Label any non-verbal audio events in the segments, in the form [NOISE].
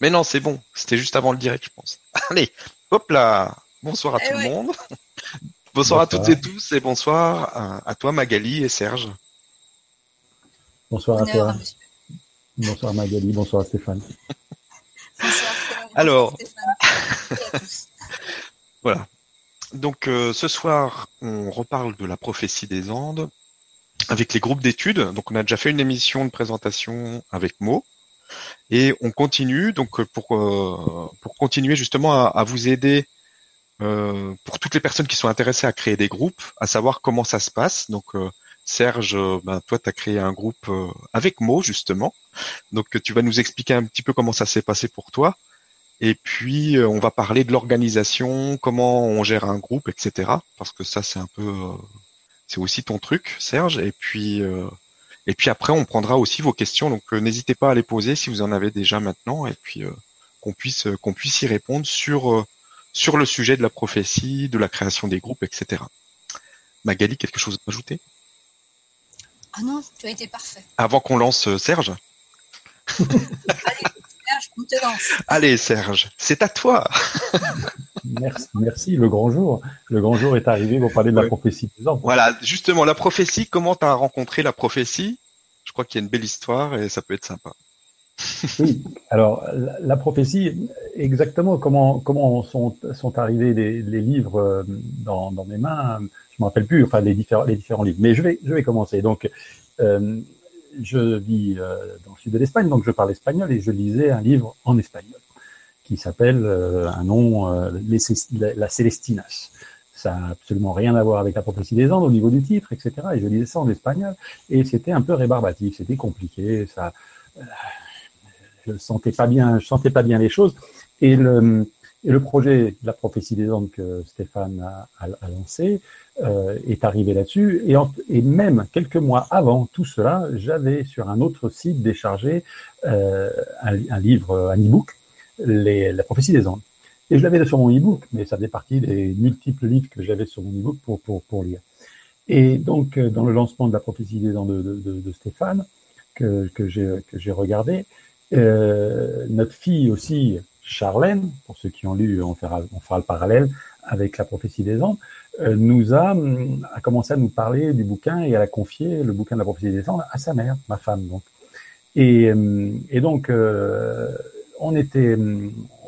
Mais non, c'est bon. C'était juste avant le direct, je pense. [LAUGHS] Allez, hop là. Bonsoir à Eh tout ouais. le monde. [LAUGHS] Bonsoir à toutes et tous et bonsoir à, à toi Magali et Serge. Bonsoir à toi. Bonsoir Magali. Bonsoir [LAUGHS] à Stéphane. Bonsoir. Alors. Stéphane. Voilà. Donc euh, ce soir, on reparle de la prophétie des Andes avec les groupes d'études. Donc on a déjà fait une émission de présentation avec Mo et on continue donc euh, pour euh, pour continuer justement à, à vous aider euh, pour toutes les personnes qui sont intéressées à créer des groupes, à savoir comment ça se passe. Donc euh, Serge, euh, ben, toi tu as créé un groupe euh, avec Mo justement. Donc tu vas nous expliquer un petit peu comment ça s'est passé pour toi. Et puis, on va parler de l'organisation, comment on gère un groupe, etc. Parce que ça, c'est un peu, c'est aussi ton truc, Serge. Et puis, et puis après, on prendra aussi vos questions. Donc, euh, n'hésitez pas à les poser si vous en avez déjà maintenant, et puis euh, qu'on puisse, euh, qu'on puisse y répondre sur euh, sur le sujet de la prophétie, de la création des groupes, etc. Magali, quelque chose à ajouter? Ah non, tu as été parfait. avant qu'on lance Serge? [LAUGHS] [LAUGHS] Serge, on te lance. Allez, Serge, c'est à toi. Merci, merci. Le grand jour. Le grand jour est arrivé pour parler de la Ouais. prophétie des hommes. Voilà, justement, la prophétie, comment tu as rencontré la prophétie? Je crois qu'il y a une belle histoire et ça peut être sympa. Oui. Alors, la, la prophétie, exactement comment comment sont sont arrivés les, les livres euh, dans, dans mes mains. Je me rappelle plus. Enfin, les différents les différents livres. Mais je vais je vais commencer. Donc, euh, je vis euh, dans le sud de l'Espagne, donc je parle espagnol et je lisais un livre en espagnol qui s'appelle euh, un nom euh, Les la, Célestinas. Ça n'a absolument rien à voir avec la prophétie des Andes au niveau du titre, etc. Et je lisais ça en espagnol et c'était un peu rébarbatif, c'était compliqué, ça, euh, je sentais pas bien, je sentais pas bien les choses. Et le, le projet de la prophétie des Andes que Stéphane a, a, a lancé euh, est arrivé là-dessus. Et, et même quelques mois avant tout cela, j'avais sur un autre site déchargé euh, un, un livre, un e-book, la prophétie des Andes. Et je l'avais sur mon e-book, mais ça faisait partie des multiples livres que j'avais sur mon e-book pour, pour, pour lire. Et donc, euh, dans le lancement de la prophétie des Andes de, de, de, Stéphane, que, que j'ai regardé, euh, notre fille aussi, Charlène, pour ceux qui ont lu, on fera, on fera le parallèle avec la prophétie des Andes, euh, nous a, a commencé à nous parler du bouquin et elle a confié le bouquin de la prophétie des Andes à sa mère, ma femme donc. Et, hum, et donc, euh, on était,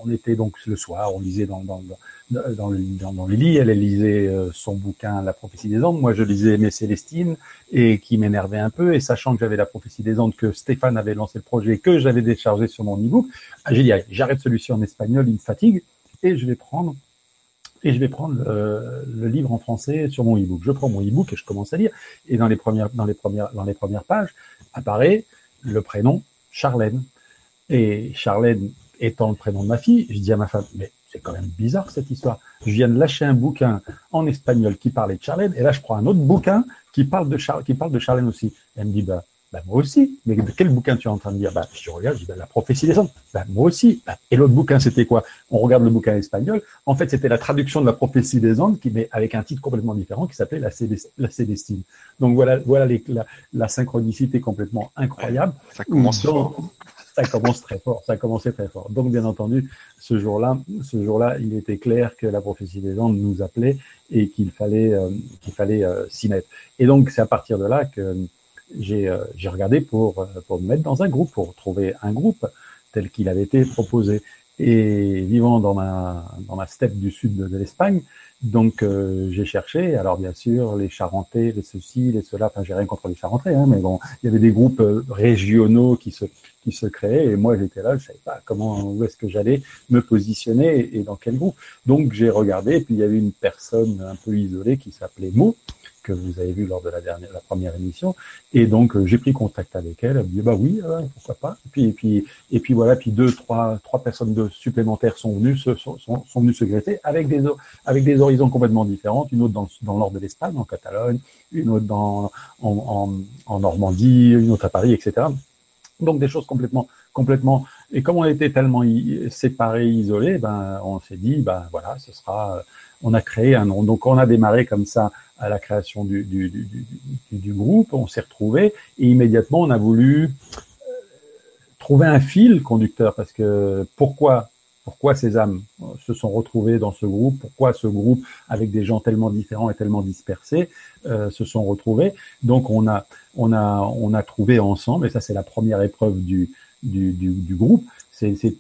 on était donc le soir, on lisait dans, dans, dans, le, dans, dans les lits, elle, lisait euh, son bouquin La prophétie des Andes, moi je lisais Mes Célestines, et qui m'énervait un peu, et sachant que j'avais la prophétie des Andes, que Stéphane avait lancé le projet, que j'avais déchargé sur mon e-book, ah, j'ai dit, allez, j'arrête celui-ci en espagnol, il me fatigue, et je vais prendre et je vais prendre le, le livre en français sur mon e-book. Je prends mon e-book et je commence à lire. Et dans les premières, pages apparaît le prénom Charlène. Et Charlène étant le prénom de ma fille, je dis à ma femme, mais c'est quand même bizarre cette histoire. Je viens de lâcher un bouquin en espagnol qui parlait de Charlène, et là je prends un autre bouquin qui parle de qui parle de Charlène aussi. Elle me dit, bah, bah moi aussi. Mais de quel bouquin tu es en train de lire? Bah je regarde, je dis, bah, la prophétie des Andes. Bah moi aussi. Bah, et l'autre bouquin c'était quoi? On regarde le bouquin espagnol. En fait, c'était la traduction de la prophétie des Andes, qui mais avec un titre complètement différent, qui s'appelait la, Célest- la Célestine. Donc voilà, voilà les, la, la synchronicité complètement incroyable. Ça commence Donc, fort. Ça commence très fort, ça a commencé très fort. Donc, bien entendu, ce jour-là, ce jour-là, il était clair que la prophétie des Andes nous appelait et qu'il fallait, euh, qu'il fallait euh, s'y mettre. Et donc, c'est à partir de là que j'ai, euh, j'ai regardé pour, euh, pour me mettre dans un groupe, pour trouver un groupe tel qu'il avait été proposé. Et vivant dans ma, dans ma steppe du sud de, l'Espagne, donc euh, j'ai cherché, alors bien sûr, les Charentais, les ceci, les cela, enfin j'ai rien contre les Charentais, hein, mais bon, il y avait des groupes euh, régionaux qui se, qui se créaient, et moi j'étais là, je savais pas comment, où est-ce que j'allais me positionner et dans quel groupe. Donc j'ai regardé, et puis il y avait une personne un peu isolée qui s'appelait Mo, que vous avez vu lors de la dernière, la première émission, et donc euh, j'ai pris contact avec elle, elle me dit bah oui, euh, pourquoi pas, et puis et puis et puis voilà, puis deux, trois, trois personnes supplémentaires sont venues, se, sont, venues se greffer avec des avec des horizons complètement différents, une autre dans, dans nord de l'Espagne, en Catalogne, une autre dans, en, Normandie, une autre à Paris, etc. Donc des choses complètement, complètement. Et comme on était tellement séparés, isolés, ben on s'est dit, ben voilà, ce sera. On a créé un nom. Donc on a démarré comme ça à la création du, du, du, groupe. On s'est retrouvés et immédiatement on a voulu euh, trouver un fil conducteur, parce que pourquoi pourquoi ces âmes se sont retrouvées dans ce groupe, pourquoi ce groupe, avec des gens tellement différents et tellement dispersés, euh, se sont retrouvés. Donc on a, on a, on a trouvé ensemble, et ça c'est la première épreuve du, du, du, groupe, c'est essayer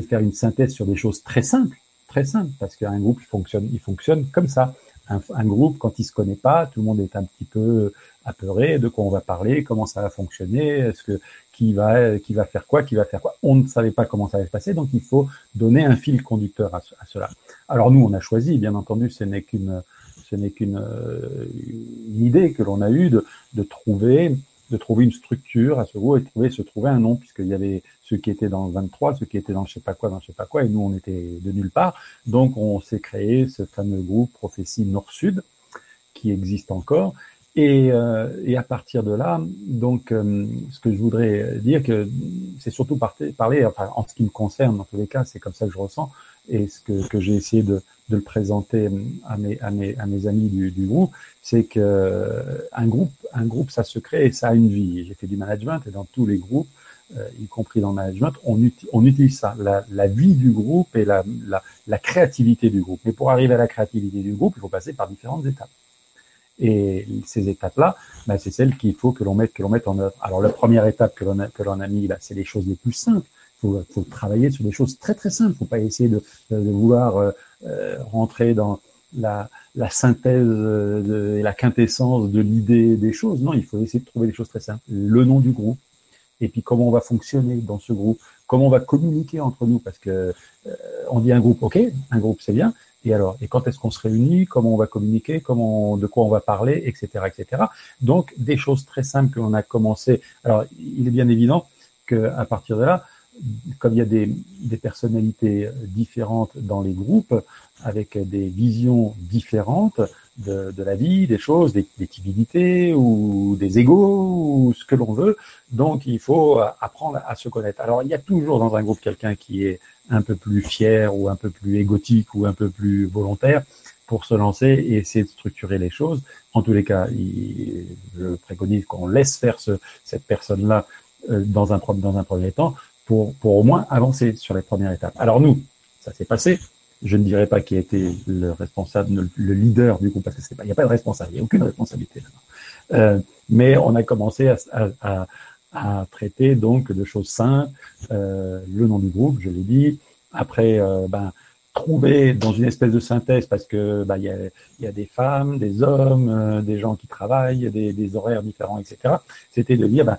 de faire une synthèse sur des choses très simples, très simples, parce qu'un groupe il fonctionne, il fonctionne comme ça. Un, groupe, quand il se connaît pas, tout le monde est un petit peu apeuré de quoi on va parler, comment ça va fonctionner, est-ce que qui va qui va faire quoi, qui va faire quoi. On ne savait pas comment ça allait se passer, donc il faut donner un fil conducteur à, cela. Alors nous, on a choisi, bien entendu, ce n'est qu'une ce n'est qu'une euh, idée que l'on a eue de, de trouver de trouver une structure à ce groupe et de trouver se trouver un nom puisqu'il y avait ceux qui étaient dans le 23, ceux qui étaient dans je sais pas quoi, dans je sais pas quoi, et nous on était de nulle part. Donc on s'est créé ce fameux groupe Prophétie Nord-Sud qui existe encore et, euh, et, à partir de là, donc, euh, ce que je voudrais dire, que c'est surtout parler, enfin, en ce qui me concerne, dans tous les cas, c'est comme ça que je ressens, et ce que, j'ai essayé de, le présenter à mes, amis du, groupe, c'est que un groupe, un groupe, ça se crée et ça a une vie. J'ai fait du management et dans tous les groupes, euh, y compris dans le management, on, utilise ça, la, vie du groupe et la, créativité du groupe. Mais pour arriver à la créativité du groupe, il faut passer par différentes étapes. Et ces étapes-là, bah, c'est celles qu'il faut que l'on mette, que l'on mette en œuvre. Alors la première étape que l'on a, que l'on a mis, bah, c'est les choses les plus simples. Faut, faut, travailler sur des choses très très simples. Faut pas essayer de, vouloir euh, euh rentrer dans la, synthèse de, et la quintessence de l'idée des choses. Non, il faut essayer de trouver des choses très simples. Le nom du groupe, et puis comment on va fonctionner dans ce groupe, comment on va communiquer entre nous, parce que euh, on dit un groupe, ok, un groupe c'est bien, et alors, et quand est-ce qu'on se réunit Comment on va communiquer Comment, de quoi on va parler, etc., etc. Donc, des choses très simples que l'on a commencé. Alors, il est bien évident que à partir de là, comme il y a des, des, personnalités différentes dans les groupes, avec des visions différentes de, de la vie, des choses, des, des timidités ou des égaux, ou ce que l'on veut, donc il faut apprendre à se connaître. Alors il y a toujours dans un groupe quelqu'un qui est un peu plus fier ou un peu plus égotique ou un peu plus volontaire pour se lancer et essayer de structurer les choses. En tous les cas, il, je préconise qu'on laisse faire ce, cette personne-là euh, dans un, dans un premier temps pour, pour au moins avancer sur les premières étapes. Alors nous, ça s'est passé. Je ne dirais pas qui a été le responsable, le leader du groupe, parce que c'est pas, il n'y a pas de responsable, il n'y a aucune responsabilité là euh, mais on a commencé à, à, à, à traiter donc de choses simples, euh, le nom du groupe, je l'ai dit. Après, euh, ben, trouver dans une espèce de synthèse, parce que ben, il y, a, y a des femmes, des hommes, euh, des gens qui travaillent, des, des horaires différents, etc. C'était de dire, ben,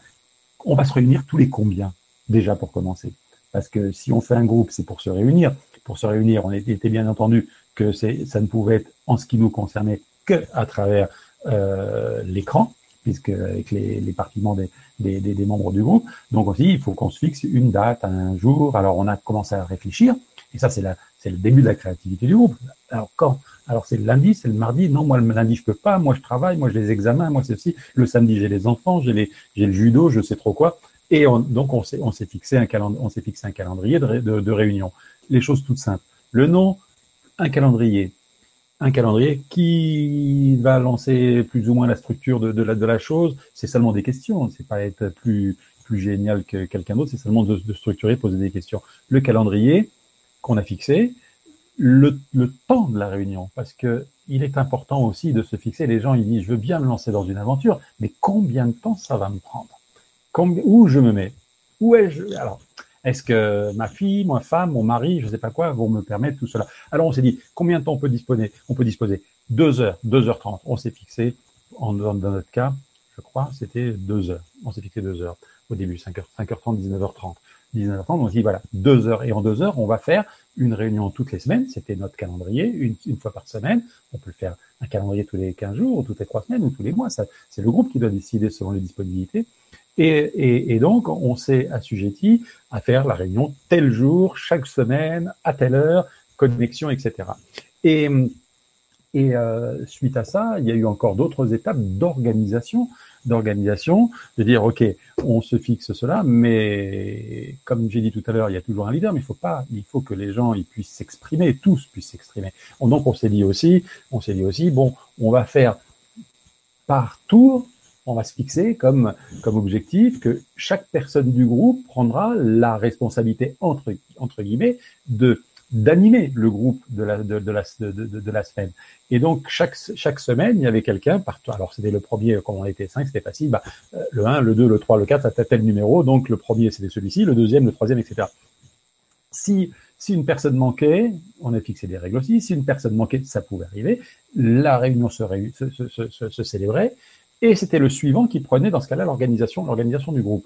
on va se réunir tous les combien? Déjà pour commencer. Parce que si on fait un groupe, c'est pour se réunir. Pour se réunir, on était bien entendu que ça ne pouvait être en ce qui nous concernait que à travers euh, l'écran, puisque avec les, les partiments des, des, des, membres du groupe. Donc aussi, il faut qu'on se fixe une date, un jour. Alors on a commencé à réfléchir, et ça c'est la, c'est le début de la créativité du groupe. Alors quand Alors c'est le lundi, c'est le mardi. Non, moi le lundi je peux pas. Moi je travaille, moi j'ai les examens, moi c'est aussi. Le samedi j'ai les enfants, j'ai les, j'ai le judo, je sais trop quoi. Et on, donc on s'est, on s'est fixé un calendrier, on s'est fixé un calendrier de, réunion. Les choses toutes simples. Le nom, un calendrier un calendrier qui va lancer plus ou moins la structure de, la, de la chose. C'est seulement des questions, c'est pas être plus plus génial que quelqu'un d'autre, c'est seulement de, de, structurer, poser des questions. Le calendrier qu'on a fixé, le, le, temps de la réunion, parce que il est important aussi de se fixer. Les gens ils disent je veux bien me lancer dans une aventure, mais combien de temps ça va me prendre? Où je me mets Où est-je Alors est-ce que ma fille, ma femme, mon mari, je ne sais pas quoi, vont me permettre tout cela? Alors on s'est dit, combien de temps on peut disposer? On peut disposer deux heures, deux heures trente. On s'est fixé, en, dans notre cas, je crois, c'était deux heures. On s'est fixé deux heures au début, 5h, 5h30, 19h30. 19h30, on s'est dit, voilà, deux heures. Et en deux heures, on va faire une réunion toutes les semaines. C'était notre calendrier, une, fois par semaine. On peut faire un calendrier tous les 15 jours, ou toutes les trois semaines, ou tous les mois. C'est le groupe qui doit décider selon les disponibilités. Et, et, et, donc, on s'est assujetti à faire la réunion tel jour, chaque semaine, à telle heure, connexion, etc. Et, et euh, suite à ça, il y a eu encore d'autres étapes d'organisation, d'organisation, de dire ok, on se fixe cela, mais comme j'ai dit tout à l'heure, il y a toujours un leader, mais il faut pas, il faut que les gens ils puissent s'exprimer, tous puissent s'exprimer. Donc on s'est dit aussi, on s'est dit aussi, bon, on va faire par tour on va se fixer comme, comme objectif que chaque personne du groupe prendra la responsabilité, entre, entre guillemets, de d'animer le groupe de la, de, de la, de, de, la semaine. Et donc, chaque, chaque semaine, il y avait quelqu'un, partout. alors c'était le premier, comme on était cinq, c'était facile, bah, le 1, le 2, le 3, le 4, ça tel numéro, donc le premier c'était celui-ci, le deuxième, le troisième, etc. Si, si une personne manquait, on a fixé des règles aussi, si une personne manquait, ça pouvait arriver, la réunion se, se, se, se célébrait, et c'était le suivant qui prenait dans ce cas-là l'organisation, l'organisation du groupe.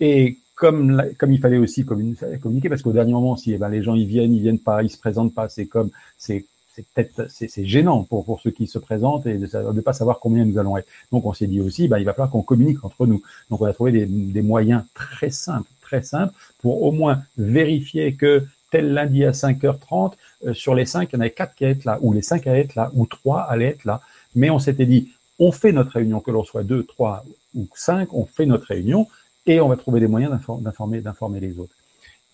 Et comme, comme il fallait aussi communiquer, parce qu'au dernier moment, si eh ben, les gens ils viennent, ils viennent pas, ils se présentent pas, c'est comme c'est c'est peut-être c'est gênant pour pour ceux qui se présentent et de ne pas savoir combien nous allons être. Donc on s'est dit aussi, bah, il va falloir qu'on communique entre nous. Donc on a trouvé des, des moyens très simples, très simples pour au moins vérifier que tel lundi à 5h30, euh, sur les 5, il y en avait 4 qui allaient être là, ou les 5 allaient être là, ou 3 allaient être là. Mais on s'était dit, on fait notre réunion, que l'on soit 2, 3 ou 5, on fait notre réunion et on va trouver des moyens d'informer, d'informer les autres.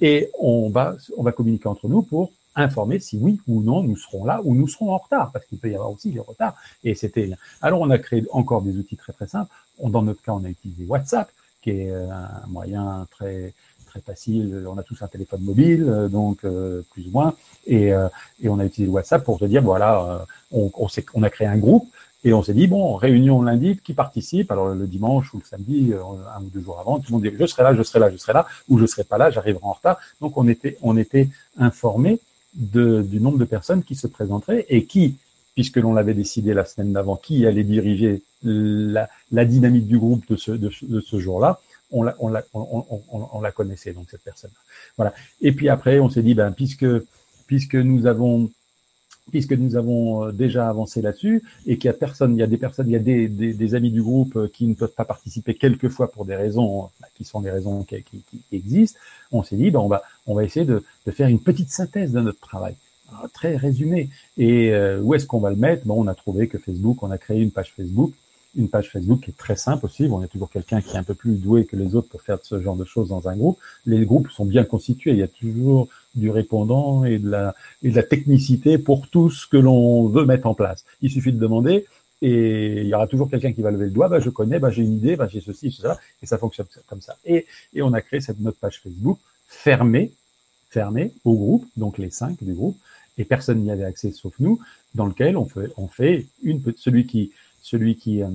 Et on va, on va communiquer entre nous pour informer si oui ou non nous serons là ou nous serons en retard, parce qu'il peut y avoir aussi des retards. Et c'était. Alors on a créé encore des outils très très simples. On, dans notre cas, on a utilisé WhatsApp, qui est euh, un moyen très très facile. On a tous un téléphone mobile, euh, donc euh, plus ou moins, et, on a utilisé WhatsApp pour se dire voilà, on, on a créé un groupe et on s'est dit, bon, réunion lundi, qui participe? Alors le dimanche ou le samedi, euh, un ou deux jours avant, tout le monde dit, je serai là, je serai là, je serai là, ou je serai pas là, j'arriverai en retard. Donc on était, on était informé du nombre de personnes qui se présenteraient et qui, puisque l'on l'avait décidé la semaine d'avant, qui allait diriger la, dynamique du groupe de ce, de, ce jour-là, on la, on, la, on, la connaissait, donc cette personne. -là. Voilà. Et puis après, on s'est dit, ben, puisque, puisque nous avons puisque nous avons euh, déjà avancé là-dessus et qu'il y a personne, il y a des personnes, il y a des, amis du groupe euh, qui ne peuvent pas participer quelquefois pour des raisons bah, qui sont des raisons qui, existent. On s'est dit, ben on va on va essayer de, faire une petite synthèse de notre travail, très résumé. Et euh, où est-ce qu'on va le mettre? Bon, on a trouvé que Facebook, on a créé une page Facebook une page Facebook qui est très simple aussi. On est toujours quelqu'un qui est un peu plus doué que les autres pour faire ce genre de choses dans un groupe. Les groupes sont bien constitués. Il y a toujours du répondant et de la, et de la technicité pour tout ce que l'on veut mettre en place. Il suffit de demander et il y aura toujours quelqu'un qui va lever le doigt. Bah, je connais, bah, j'ai une idée, bah, j'ai ceci, cela, et ça fonctionne comme ça. Et, et on a créé cette notre page Facebook fermée, fermée au groupe, donc les cinq du groupe, et personne n'y avait accès sauf nous, dans lequel on fait, on fait une celui qui celui qui, euh,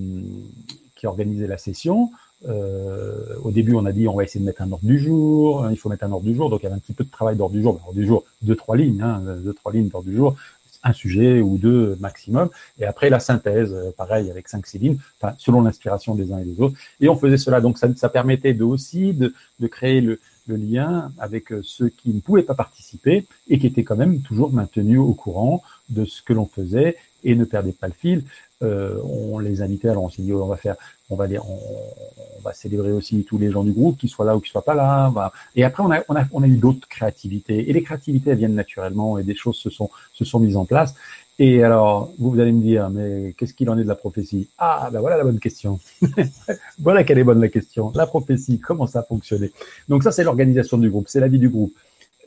qui organisait la session. Euh, au début, on a dit on va essayer de mettre un ordre du jour. Il faut mettre un ordre du jour, donc il y avait un petit peu de travail d'ordre du jour. Ordre du jour, deux trois lignes, hein, deux trois lignes d'ordre du jour, un sujet ou deux maximum. Et après la synthèse, euh, pareil avec cinq six lignes, selon l'inspiration des uns et des autres. Et on faisait cela, donc ça, ça permettait de aussi de, de créer le, le lien avec ceux qui ne pouvaient pas participer et qui étaient quand même toujours maintenus au courant de ce que l'on faisait et ne perdaient pas le fil. Euh, on les invitait, alors on s'est dit on va faire, on va, on, on, va célébrer aussi tous les gens du groupe, qu'ils soient là ou qu'ils soient pas là. Et après on a, on a, on a eu d'autres créativités et les créativités elles viennent naturellement et des choses se sont, se sont mises en place. Et alors, vous, vous allez me dire, mais qu'est-ce qu'il en est de la prophétie? Ah, ben voilà la bonne question. [LAUGHS] voilà quelle est bonne la question. La prophétie, comment ça a fonctionné? Donc ça, c'est l'organisation du groupe, c'est la vie du groupe.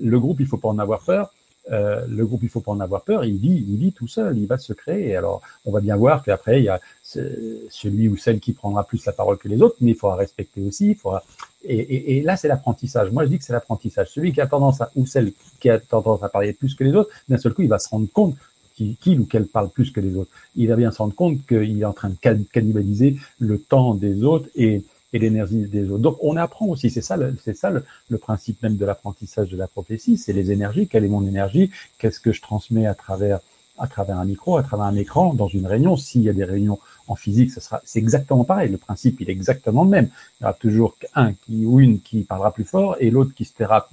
Le groupe, il faut pas en avoir peur. Euh, le groupe, il faut pas en avoir peur, il vit, il vit tout seul, il va se créer. Alors, on va bien voir qu'après, il y a celui ou celle qui prendra plus la parole que les autres, mais il faudra respecter aussi. Il faudra... et, et, et là, c'est l'apprentissage. Moi, je dis que c'est l'apprentissage. Celui qui a tendance à, ou celle qui a tendance à parler plus que les autres, d'un seul coup, il va se rendre compte qu'il ou qu'elle parle plus que les autres. Il va bien se rendre compte qu'il est en train de cannibaliser le temps des autres et et l'énergie des autres. Donc on apprend aussi, c'est ça, c'est ça le, principe même de l'apprentissage de la prophétie, c'est les énergies. Quelle est mon énergie? Qu'est-ce que je transmets à travers à travers un micro, à travers un écran, dans une réunion? S'il y a des réunions en physique, ce sera, c'est exactement pareil. Le principe, il est exactement le même. Il y aura toujours un qui ou une qui parlera plus fort et l'autre qui se taira,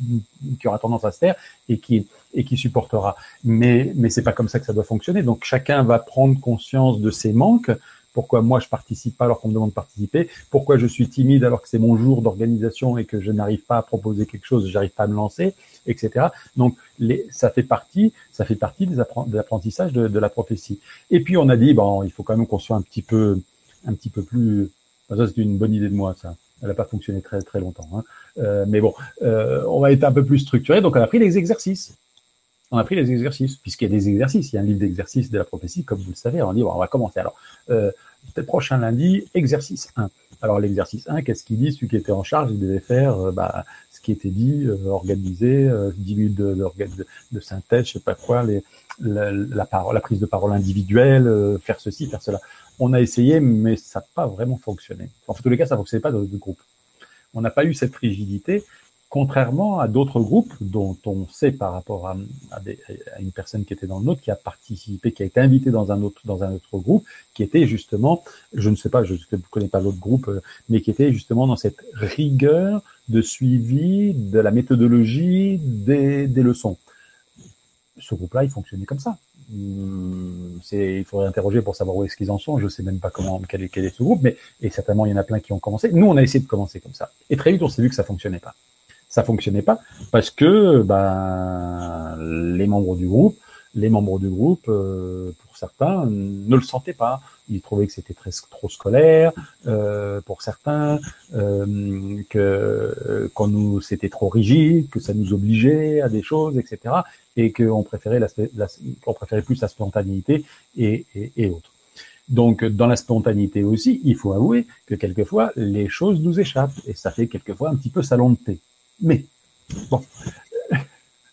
qui aura tendance à se taire et qui et qui supportera. Mais mais c'est pas comme ça que ça doit fonctionner. Donc chacun va prendre conscience de ses manques pourquoi moi je participe pas alors qu'on me demande de participer, pourquoi je suis timide alors que c'est mon jour d'organisation et que je n'arrive pas à proposer quelque chose, j'arrive pas à me lancer, etc. Donc les, ça fait partie, ça fait partie des de l'apprentissage de, de, la prophétie. Et puis on a dit bon, il faut quand même qu'on soit un petit peu, un petit peu plus. Ça c'est une bonne idée de moi ça. Elle n'a pas fonctionné très très longtemps, hein. euh, mais bon, euh, on va être un peu plus structuré. Donc on a pris les exercices on a pris les exercices, puisqu'il y a des exercices. Il y a un livre d'exercices de la prophétie, comme vous le savez. On dit, on va commencer. Alors, euh, peut-être prochain lundi, exercice 1. Alors, l'exercice 1, qu'est-ce qu'il dit Celui qui était en charge, il devait faire euh, bah, ce qui était dit, euh, organiser, euh, 10 minutes de, de, de, de, synthèse, je sais pas quoi, les, la, la, parole, la prise de parole individuelle, euh, faire ceci, faire cela. On a essayé, mais ça n'a pas vraiment fonctionné. En tous les cas, ça ne fonctionnait pas dans le groupe. On n'a pas eu cette rigidité contrairement à d'autres groupes dont on sait par rapport à, une personne qui était dans le nôtre, qui a participé, qui a été invitée dans un autre dans un autre groupe, qui était justement, je ne sais pas, je ne connais pas l'autre groupe, euh, mais qui était justement dans cette rigueur de suivi de la méthodologie des, leçons. Ce groupe-là, il fonctionnait comme ça. Hum, il faudrait interroger pour savoir où est-ce qu'ils en sont. Je sais même pas comment quel est, ce groupe, mais certainement il y en a plein qui ont commencé. Nous, on a essayé de commencer comme ça, et très vite on s'est vu que ça fonctionnait pas ça fonctionnait pas parce que ben, les membres du groupe, les membres du groupe, euh, pour certains, ne le sentaient pas. Ils trouvaient que c'était très trop scolaire. Euh, pour certains, euh, que qu'on nous c'était trop rigide, que ça nous obligeait à des choses, etc. Et qu'on préférait la qu'on préférait plus la spontanéité et, et, et autres. Donc, dans la spontanéité aussi, il faut avouer que quelquefois, les choses nous échappent et ça fait quelquefois un petit peu salon de thé. Mais, bon, [LAUGHS]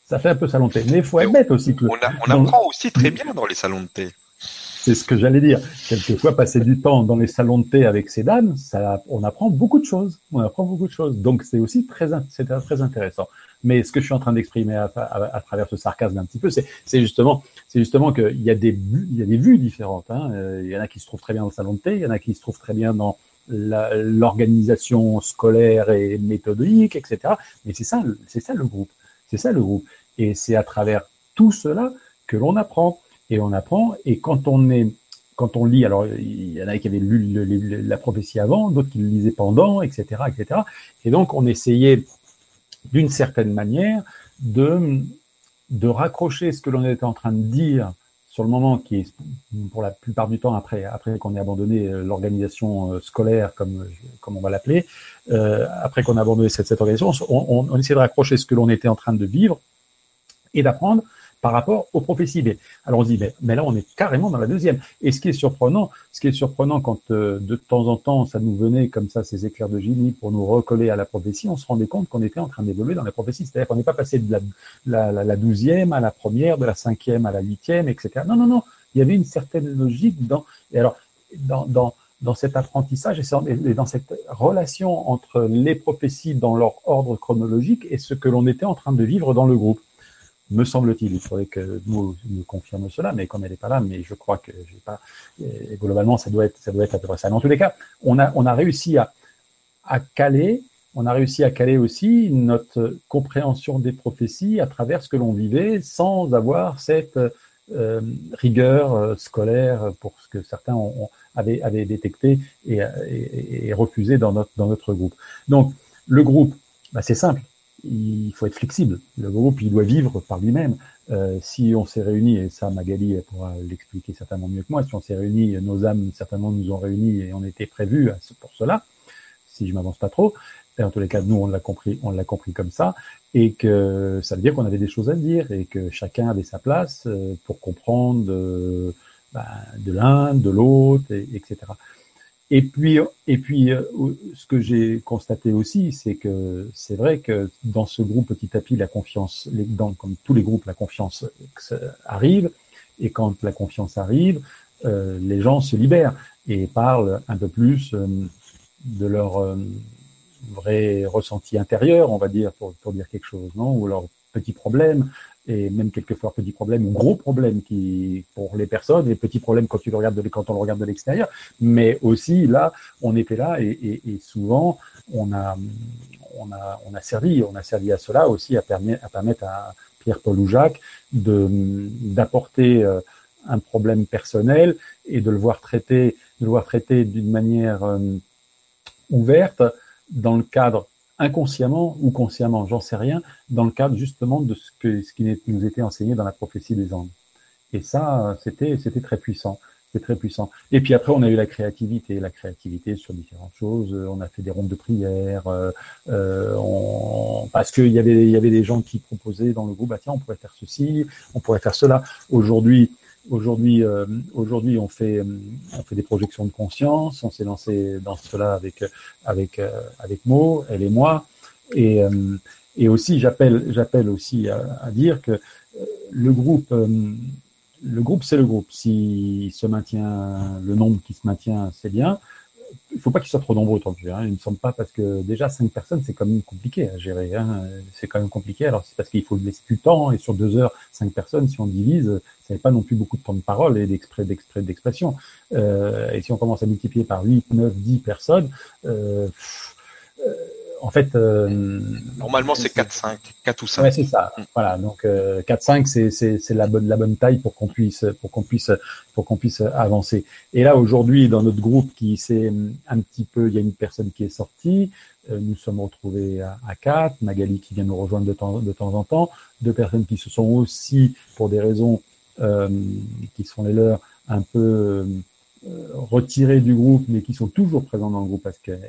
ça fait un peu salon de thé. Mais il faut admettre aussi que... On, a, on apprend aussi très bien dans les salons de thé. C'est ce que j'allais dire. Quelquefois, passer du temps dans les salons de thé avec ces dames, ça, on apprend beaucoup de choses. On apprend beaucoup de choses. Donc, c'est aussi très, c'est très intéressant. Mais ce que je suis en train d'exprimer à, à, à, travers ce sarcasme un petit peu, c'est, justement, c'est justement qu'il y a des, il y a des vues différentes. Hein. Il y en a qui se trouvent très bien dans le salon de thé, il y en a qui se trouvent très bien dans l'organisation scolaire et méthodique, etc. Mais c'est ça, c'est ça le groupe. C'est ça le groupe. Et c'est à travers tout cela que l'on apprend. Et on apprend. Et quand on est, quand on lit, alors il y en a qui avaient lu la prophétie avant, d'autres qui le lisaient pendant, etc., etc. Et donc on essayait, d'une certaine manière, de de raccrocher ce que l'on était en train de dire sur le moment, qui est pour la plupart du temps après, qu'on ait abandonné euh, l'organisation euh, scolaire, comme, comme on va l'appeler, euh, après qu'on a abandonné cette, cette organisation, on, on, on essaie de raccrocher ce que l'on était en train de vivre et d'apprendre par rapport aux prophéties. Mais, alors on se dit, mais, mais, là on est carrément dans la deuxième. Et ce qui est surprenant, ce qui est surprenant quand euh, de temps en temps ça nous venait comme ça ces éclairs de génie pour nous recoller à la prophétie, on se rendait compte qu'on était en train d'évoluer dans la prophétie. C'est-à-dire qu'on n'est pas passé de la, douzième à la première, de la cinquième à la huitième, etc. Non, non, non. Il y avait une certaine logique dans. Et alors dans, dans dans cet apprentissage et dans cette relation entre les prophéties dans leur ordre chronologique et ce que l'on était en train de vivre dans le groupe me semble-t-il. Il faudrait que nous nous confirme cela, mais comme elle n'est pas là, mais je crois que j'ai pas. Globalement, ça doit être, ça doit être à peu près ça. Mais en tous les cas, on a, on a réussi à, à caler, on a réussi à caler aussi notre compréhension des prophéties à travers ce que l'on vivait, sans avoir cette euh, rigueur euh, scolaire pour ce que certains avaient, avaient détecté et, et, et, refusé dans notre, dans notre groupe. Donc, le groupe, bah, c'est simple il faut être flexible. Le groupe, il doit vivre par lui-même. Euh, si on s'est réunis, et ça Magali pourra l'expliquer certainement mieux que moi, si on s'est réunis, nos âmes certainement nous ont réunis et on était prévus pour cela, si je m'avance pas trop. Et en tous les cas, nous, on l'a compris, on l'a compris comme ça, et que ça veut dire qu'on avait des choses à dire et que chacun avait sa place euh, pour comprendre euh, bah, de l'un, de l'autre, etc. Et puis, et puis, euh, ce que j'ai constaté aussi, c'est que c'est vrai que dans ce groupe petit à petit, la confiance, dans, comme tous les groupes, la confiance arrive. Et quand la confiance arrive, euh, les gens se libèrent et parlent un peu plus euh, de leur euh, vrai ressenti intérieur, on va dire, pour, pour dire quelque chose, non, ou leurs petits problèmes, et même quelquefois petits problèmes ou gros problèmes qui pour les personnes et petits problèmes quand tu le regardes de, quand on le regarde de l'extérieur. Mais aussi là on était là et, et, et, souvent on a on a on a servi on a servi à cela aussi à permettre à permettre à Pierre Paul ou Jacques de d'apporter euh, un problème personnel et de le voir traiter de le voir traiter d'une manière euh, ouverte dans le cadre inconsciemment ou consciemment, j'en sais rien, dans le cadre justement de ce, que, ce qui nous était enseigné dans la prophétie des anges. Et ça, c'était, c'était très puissant. c'est très puissant. Et puis après, on a eu la créativité, la créativité sur différentes choses. On a fait des rondes de prière, euh, euh on... parce qu'il y avait, il y avait des gens qui proposaient dans le groupe, bah tiens, on pourrait faire ceci, on pourrait faire cela. Aujourd'hui, aujourd'hui, euh, aujourd'hui, on fait, on fait des projections de conscience. On s'est lancé dans cela avec, avec, euh, avec Mo, elle et moi. Et, euh, et aussi, j'appelle, j'appelle aussi à, à, dire que le groupe le groupe, c'est le groupe. S'il se maintient, le nombre qui se maintient, c'est bien. Il faut pas qu'il soit trop nombreux tant Hein. Il ne me semble pas parce que déjà cinq personnes, c'est quand même compliqué à gérer. Hein. C'est quand même compliqué. Alors c'est parce qu'il faut laisser du temps et sur deux heures, cinq personnes, si on divise, ça n'est pas non plus beaucoup de temps de parole et d'exprès, d'exprès, d'expression. Euh, et si on commence à multiplier par 8, 9, 10 personnes, euh, euh, en fait, euh, normalement c'est 4-5, 4 ou 5. Ouais, c'est ça. Mm. Voilà, donc euh, 4-5 c'est la bonne la bonne taille pour qu'on puisse pour qu'on puisse pour qu'on puisse avancer. Et là aujourd'hui dans notre groupe qui c'est un petit peu, il y a une personne qui est sortie, euh, nous sommes retrouvés à, à 4, Magali qui vient nous rejoindre de temps de temps en temps, deux personnes qui se sont aussi pour des raisons euh, qui sont les leurs un peu euh, retirées du groupe mais qui sont toujours présentes dans le groupe parce qu'elles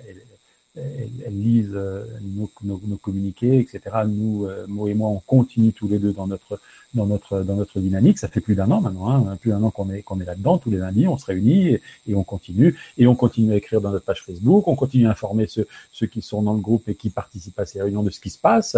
elles, lisent euh, nos, nos, nos, communiqués, etc. Nous, euh, Mo et moi, on continue tous les deux dans notre dans notre dans notre dynamique. Ça fait plus d'un an maintenant, hein, plus d'un an qu'on est qu'on est là-dedans. Tous les lundis, on se réunit et, et, on continue et on continue à écrire dans notre page Facebook. On continue à informer ceux ceux qui sont dans le groupe et qui participent à ces réunions de ce qui se passe.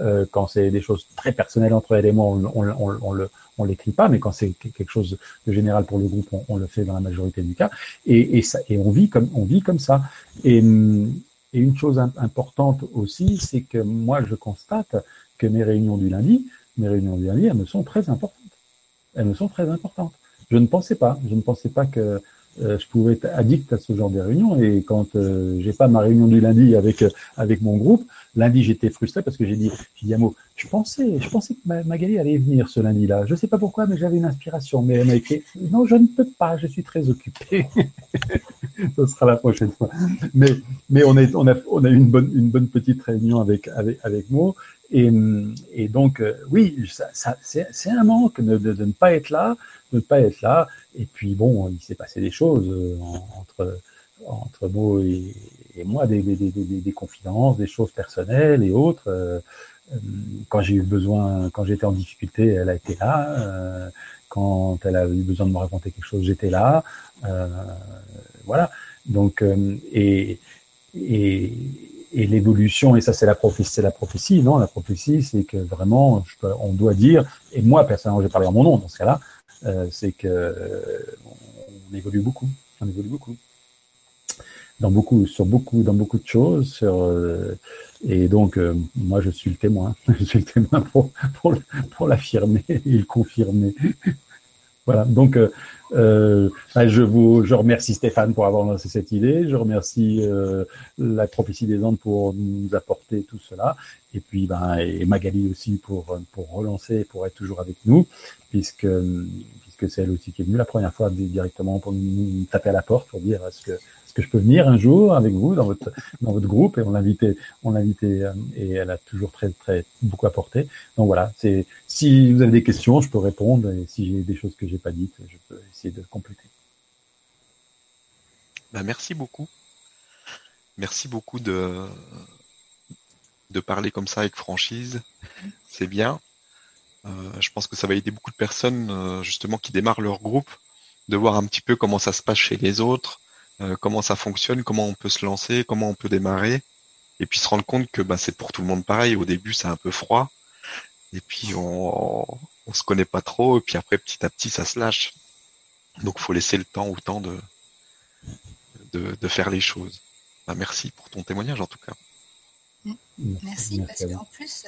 Euh, quand c'est des choses très personnelles entre elle et moi, on, on, on, on le on l'écrit pas, mais quand c'est quelque chose de général pour le groupe, on, on, le fait dans la majorité du cas. Et, et, ça, et on vit comme on vit comme ça. Et hum, et une chose importante aussi, c'est que moi, je constate que mes réunions du lundi, mes réunions du lundi, elles me sont très importantes. Elles me sont très importantes. Je ne pensais pas, je ne pensais pas que je pouvais être addict à ce genre de réunion. Et quand euh, j'ai pas ma réunion du lundi avec euh, avec mon groupe, lundi j'étais frustré parce que j'ai dit, j'ai. Je pensais, je pensais que Magali allait venir ce lundi-là. Je sais pas pourquoi, mais j'avais une inspiration. Mais elle m'a écrit, non, je ne peux pas, je suis très occupé. [LAUGHS] ce sera la prochaine fois. Mais mais on est on a on a eu une bonne une bonne petite réunion avec avec avec Mo. Et, et donc oui, ça, ça c'est un manque de, de, de ne pas être là ne pas être là. Et puis bon, il s'est passé des choses euh, entre entre Mo et, et moi, des, des, des, des, confidences, des choses personnelles et autres. Euh, euh, quand j'ai eu besoin, quand j'étais en difficulté, elle a été là. Quand elle a eu besoin de me raconter quelque chose, j'étais là. voilà. Donc et et, et l'évolution, et ça c'est la prophétie, non La prophétie, c'est que vraiment, on doit dire, et moi personnellement, j'ai parlé en mon nom dans ce cas-là, euh, c'est que euh, on évolue beaucoup, on évolue beaucoup. Dans beaucoup sur beaucoup dans beaucoup de choses euh, et donc moi je suis le témoin [LAUGHS] je suis le témoin pour pour, pour l'affirmer [LAUGHS] et le confirmer. Voilà donc euh, je vous je remercie Stéphane pour avoir lancé cette idée. Je remercie euh, la prophétie des Andes pour nous apporter tout cela. Et puis ben et Magali aussi pour pour relancer pour être toujours avec nous puisque puisque c'est elle aussi qui est venue la première fois directement pour nous taper à la porte pour dire est-ce que que je peux venir un jour avec vous dans votre dans votre groupe. Et on l'invitait on l'invitait euh, et elle a toujours très très beaucoup apporté. Donc voilà c'est si vous avez des questions je peux répondre. Et si j'ai des choses que j'ai pas dites je peux essayer de compléter. Ben, merci beaucoup. Merci beaucoup de de parler comme ça avec franchise. C'est bien. Euh, je pense que ça va aider beaucoup de personnes euh, justement qui démarrent leur groupe, de voir un petit peu comment ça se passe chez les autres, euh, comment ça fonctionne, comment on peut se lancer, comment on peut démarrer, et puis se rendre compte que bah, c'est pour tout le monde pareil. Au début, c'est un peu froid, et puis on, on se connaît pas trop, et puis après petit à petit, ça se lâche. Donc, faut laisser le temps au temps de, de, de faire les choses. Bah, merci pour ton témoignage en tout cas. Merci, parce qu'en plus,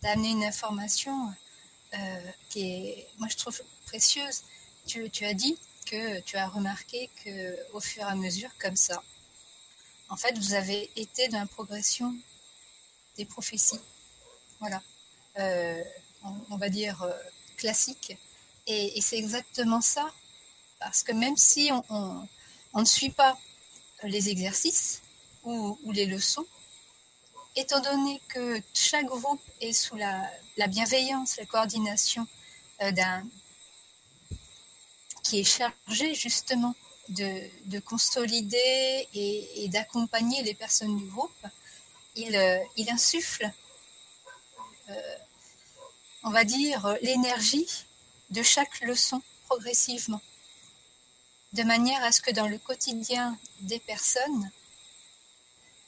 tu as amené une information euh, qui est, moi je trouve précieuse. Tu, tu, as dit que tu as remarqué que au fur et à mesure, comme ça, en fait, vous avez été dans la progression des prophéties. Voilà. Euh, on, va dire euh, classique. Et, c'est exactement ça. Parce que même si on, on, ne suit pas les exercices ou, les leçons, étant donné que chaque groupe est sous la, la bienveillance, la coordination euh, d'un qui est chargé justement de, consolider et, d'accompagner les personnes du groupe, il, euh, il insuffle, euh, on va dire, l'énergie de chaque leçon progressivement, de manière à ce que dans le quotidien des personnes,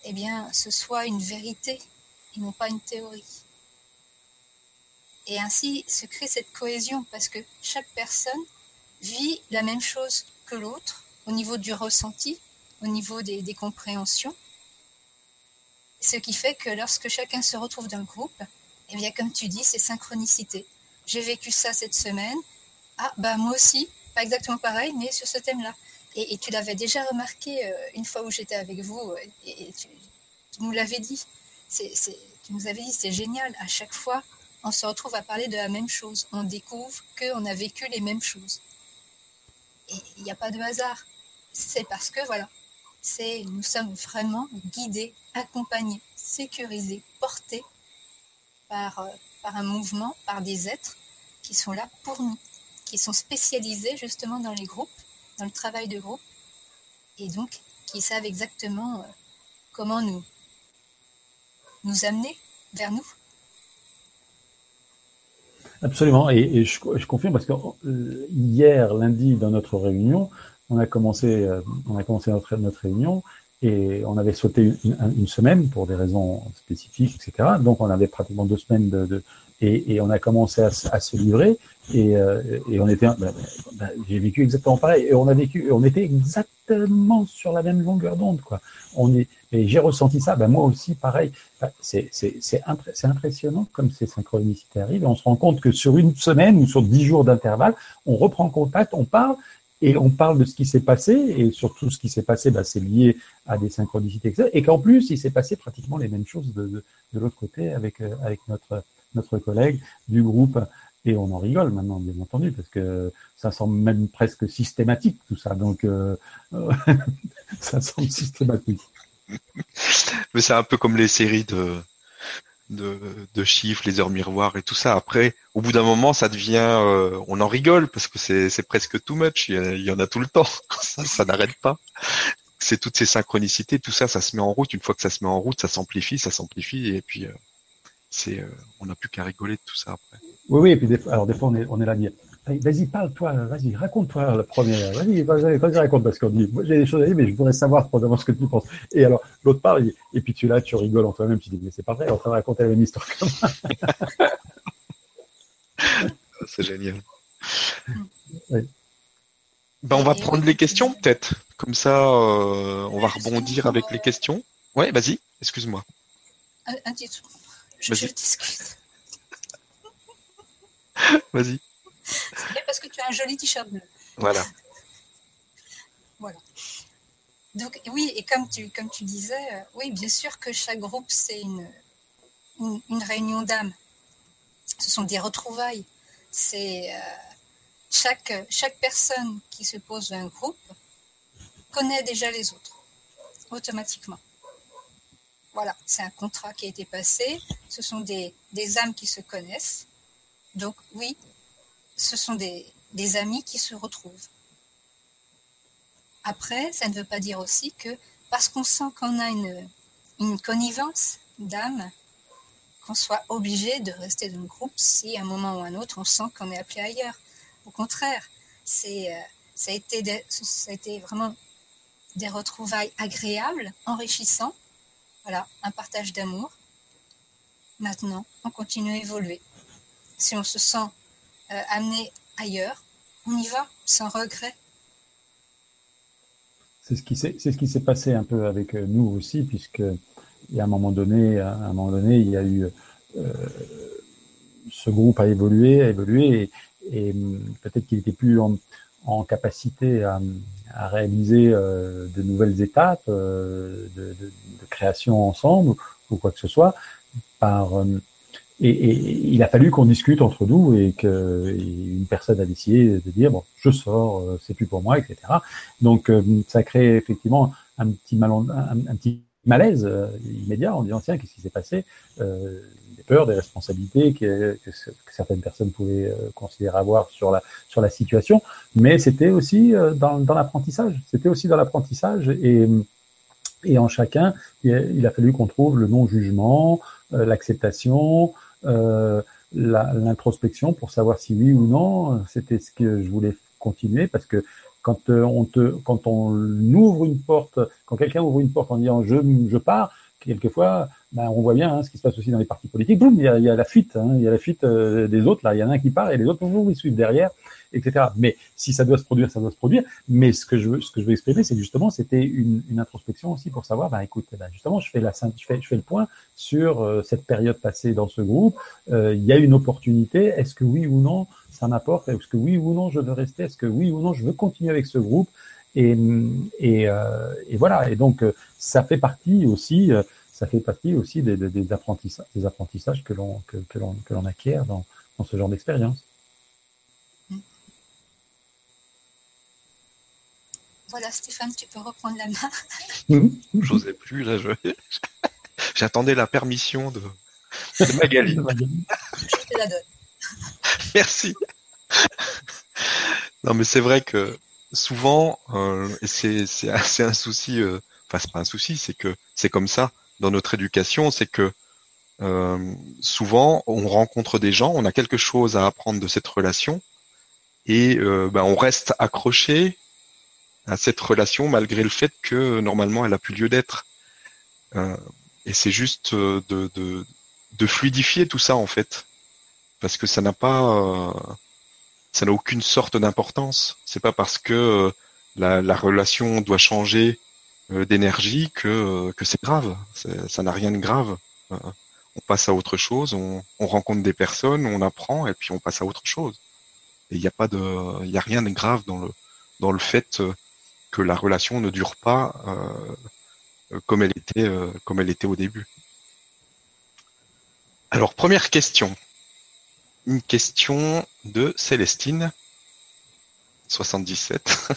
eh bien, ce soit une vérité et non pas une théorie. Et ainsi se crée cette cohésion parce que chaque personne vit la même chose que l'autre au niveau du ressenti, au niveau des, compréhensions. Ce qui fait que lorsque chacun se retrouve dans le groupe, eh bien, comme tu dis, c'est synchronicité. J'ai vécu ça cette semaine. Ah, bah, moi aussi, pas exactement pareil, mais sur ce thème-là. Et, tu l'avais déjà remarqué euh, une fois où j'étais avec vous, euh, et, tu, nous l'avais dit. Tu nous avais dit, c'est génial. À chaque fois, on se retrouve à parler de la même chose. On découvre qu'on a vécu les mêmes choses. Il n'y a pas de hasard c'est parce que voilà, c'est nous sommes vraiment guidés, accompagnés, sécurisés, portés par, euh, par un mouvement, par des êtres qui sont là pour nous, qui sont spécialisés justement dans les groupes, dans le travail de groupe, et donc qui savent exactement euh, comment nous, nous amener vers nous. Absolument, et, je, je, confirme parce que euh, hier, lundi, dans notre réunion, on a commencé, euh, on a commencé notre, notre réunion et on avait sauté une, une, semaine pour des raisons spécifiques, etc. Donc on avait pratiquement deux semaines de, de et, et, on a commencé à, à se livrer et, euh, et on était, bah, j'ai vécu exactement pareil et on a vécu, on était exactement sur la même longueur d'onde quoi. On est, et j'ai ressenti ça, ben moi aussi pareil. c'est c'est c'est impressionnant comme ces synchronicités arrivent on se rend compte que sur une semaine ou sur dix jours d'intervalle, on reprend contact, on parle et on parle de ce qui s'est passé, et surtout ce qui s'est passé, bah, c'est lié à des synchronicités, etc. Et qu'en plus, il s'est passé pratiquement les mêmes choses de, de, de l'autre côté avec, euh, avec notre, notre collègue du groupe. On en rigole maintenant, bien entendu, parce que ça semble même presque systématique, tout ça. Donc, euh, [LAUGHS] ça semble systématique. Mais c'est un peu comme les séries de, de, chiffres, les heures miroirs et tout ça. Après, au bout d'un moment, ça devient, euh, on en rigole parce que c'est presque too much. Il y, en a tout le temps. [LAUGHS] Ça, ça n'arrête pas. C'est toutes ces synchronicités, tout ça, ça se met en route. Une fois que ça se met en route, ça s'amplifie, ça s'amplifie et puis euh, c'est, euh, on n'a plus qu'à rigoler de tout ça après. Oui, oui. Et puis des, alors des fois, on est, on est là à dire, Vas-y, parle-toi, vas-y, raconte-toi la première. Vas-y, vas-y, vas raconte, parce qu'on dit, moi j'ai des choses à dire, mais je voudrais savoir pendant ce que tu penses. Et alors, l'autre parle, et puis tu là, tu rigoles en toi-même, tu dis, mais c'est pas vrai, on va raconter la même histoire que moi. [LAUGHS] c'est génial. Ben, on va prendre les questions, peut-être. Comme ça, euh, on va rebondir avec les questions. Ouais, vas-y, excuse-moi. Un, un titre. Je, je discute. [LAUGHS] vas-y. C'est parce que tu as un joli t-shirt bleu. Voilà. [LAUGHS] voilà. Donc oui, et comme tu, comme tu disais, euh, oui, bien sûr que chaque groupe, c'est une, une, réunion d'âme. Ce sont des retrouvailles. C'est euh, chaque, chaque personne qui se pose dans un groupe connaît déjà les autres, automatiquement. Voilà, c'est un contrat qui a été passé. Ce sont des, des âmes qui se connaissent. Donc oui, ce sont des, amis qui se retrouvent. Après, ça ne veut pas dire aussi que parce qu'on sent qu'on a une, une connivence d'âme, qu'on soit obligé de rester dans le groupe si à un moment ou à un autre on sent qu'on est appelé ailleurs. Au contraire, c'est, euh, ça, a été ça a été vraiment des retrouvailles agréables, enrichissants. Voilà, un partage d'amour. Maintenant, on continue à évoluer. Si on se sent euh, amener ailleurs, on y va sans regret. C'est ce qui s'est, passé un peu avec euh, nous aussi, puisque a un moment donné, à un moment donné, il y a eu euh, ce groupe a évolué, a évolué, et, peut-être qu'il était plus en, en capacité à, à réaliser euh, de nouvelles étapes de, de, de, création ensemble ou quoi que ce soit par et, et, il a fallu qu'on discute entre nous et qu'une personne a décidé de dire bon, je sors, euh, c'est plus pour moi, etc. Donc euh, ça crée effectivement un petit mal, un, petit malaise immédiat en disant tiens, qu'est-ce qui s'est passé? Des peurs, des responsabilités que, certaines personnes pouvaient considérer avoir sur la, sur la situation. Mais c'était aussi dans, dans l'apprentissage. C'était aussi dans l'apprentissage. Et, et en chacun, il a fallu qu'on trouve le non-jugement, l'acceptation, euh, l'introspection pour savoir si oui ou non c'était ce que je voulais continuer parce que quand euh, on te quand on ouvre une porte quand quelqu'un ouvre une porte en disant je je pars quelquefois ben, on voit bien hein, ce qui se passe aussi dans les partis politiques. Boum il y a, la fuite hein, il y a la fuite euh, des autres là. Il y en a un qui part et les autres vous ils suivent derrière etc. Mais si ça doit se produire, ça doit se produire. Mais ce que je veux, ce que je veux exprimer, c'est justement, c'était une, une, introspection aussi pour savoir, bah écoute, bah, justement, je fais la, je fais, je fais le point sur euh, cette période passée dans ce groupe. Euh, il y a une opportunité. Est-ce que oui ou non, ça m'apporte? Est-ce que oui ou non, je veux rester? Est-ce que oui ou non, je veux continuer avec ce groupe? Et, et, euh, et voilà. Et donc, ça fait partie aussi, ça fait partie aussi des, des, des apprentissages, des apprentissages que l'on que, que l'on acquiert dans, dans ce genre d'expérience. Voilà, Stéphane, tu peux reprendre la main. [LAUGHS] J'osais plus, là, je... [LAUGHS] j'attendais la permission de, [LAUGHS] Magali. je te la donne. Merci. Non, mais c'est vrai que souvent, euh, c'est, c'est, un souci, euh, enfin, c'est pas un souci, c'est que c'est comme ça dans notre éducation, c'est que euh, souvent, on rencontre des gens, on a quelque chose à apprendre de cette relation, et euh, ben, on reste accroché à cette relation malgré le fait que normalement elle a plus lieu d'être. Euh, et c'est juste euh, de, de, de, fluidifier tout ça en fait, parce que ça n'a pas, euh, ça n'a aucune sorte d'importance. C'est pas parce que la, la, relation doit changer d'énergie que, que c'est grave. Ça n'a rien de grave. on passe à autre chose, on, on, rencontre des personnes, on apprend et puis on passe à autre chose. Et il n'y a pas de, il y a rien de grave dans le dans le fait que la relation ne dure pas euh, comme elle était euh, comme elle était au début. Alors première question, une question de Célestine, 77.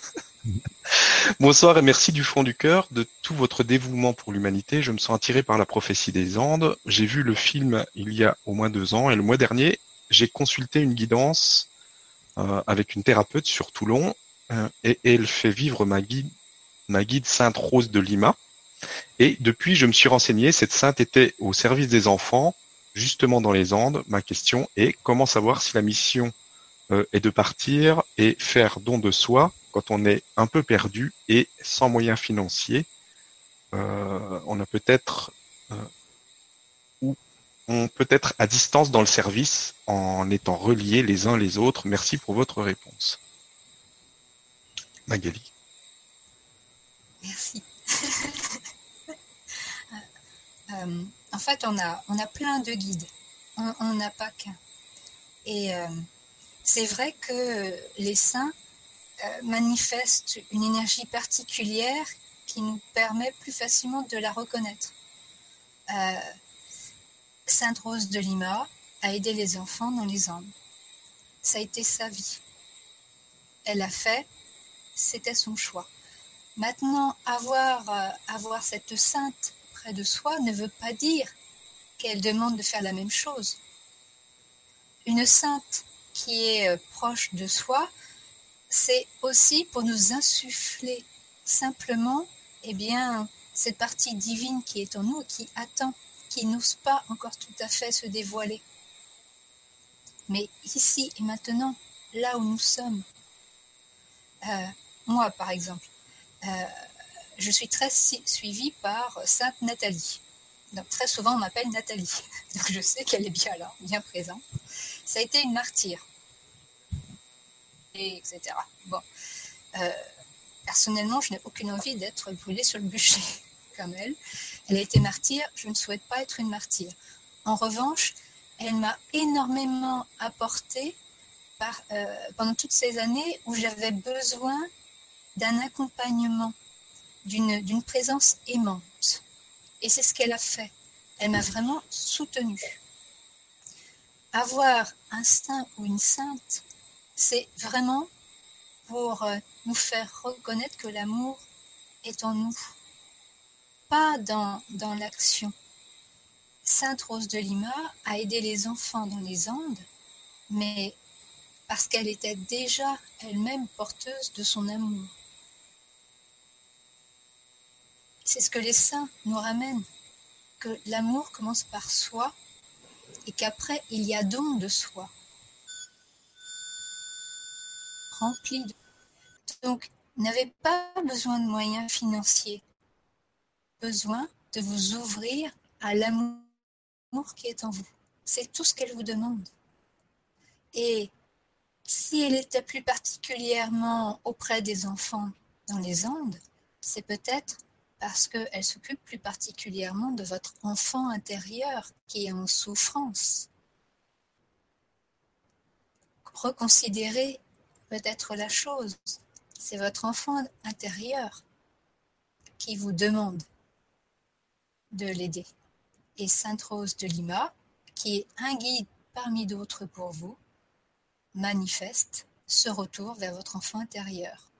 [LAUGHS] Bonsoir et merci du fond du cœur de tout votre dévouement pour l'humanité. Je me sens attiré par la prophétie des Andes. J'ai vu le film il y a au moins deux ans et le mois dernier, j'ai consulté une guidance euh, avec une thérapeute sur Toulon euh, et, elle fait vivre ma guide, ma guide Sainte Rose de Lima. Et depuis, je me suis renseigné, cette sainte était au service des enfants, justement dans les Andes. Ma question est comment savoir si la mission euh, est de partir et faire don de soi quand on est un peu perdu et sans moyens financiers? Euh, on a peut-être ou on peut être à distance dans le service en étant reliés les uns les autres. Merci pour votre réponse. Merci. [LAUGHS] Euh, en fait, on a, on a plein de guides. On n'a pas qu'un. Et euh, c'est vrai que les saints euh, manifestent une énergie particulière qui nous permet plus facilement de la reconnaître. Sainte Rose de Lima a aidé les enfants dans les Andes. Ça a été sa vie. Elle a fait c'était son choix. Maintenant, avoir, euh, avoir cette sainte près de soi ne veut pas dire qu'elle demande de faire la même chose. Une sainte qui est euh, proche de soi, c'est aussi pour nous insuffler simplement eh bien, cette partie divine qui est en nous, qui attend, qui n'ose pas encore tout à fait se dévoiler. Mais ici et maintenant, là où nous sommes, euh, moi, par exemple, euh, je suis très suivie par Sainte Nathalie. Donc, très souvent, on m'appelle Nathalie. [LAUGHS] Je sais qu'elle est bien là, bien présente. Ça a été une martyre. Et etc. Bon. Euh, personnellement, je n'ai aucune envie d'être brûlée sur le bûcher [LAUGHS] comme elle. Elle a été martyre. Je ne souhaite pas être une martyre. En revanche, elle m'a énormément apporté euh, pendant toutes ces années où j'avais besoin d'un accompagnement, d'une présence aimante. Et c'est ce qu'elle a fait. Elle m'a vraiment soutenue. Avoir un saint ou une sainte, c'est vraiment pour euh, nous faire reconnaître que l'amour est en nous. pas dans, dans l'action. Sainte Rose de Lima a aidé les enfants dans les Andes, mais parce qu'elle était déjà elle-même porteuse de son amour. C'est ce que les saints nous ramènent, que l'amour commence par soi et qu'après il y a don de soi. Rempli de... Donc, n'avez pas besoin de moyens financiers, besoin de vous ouvrir à l'amour qui est en vous. C'est tout ce qu'elle vous demande. Et si elle était plus particulièrement auprès des enfants dans les Andes, c'est peut-être parce qu'elle s'occupe plus particulièrement de votre enfant intérieur qui est en souffrance. Reconsidérez peut-être la chose. C'est votre enfant intérieur qui vous demande de l'aider. Et Sainte Rose de Lima, qui est un guide parmi d'autres pour vous, manifeste ce retour vers votre enfant intérieur.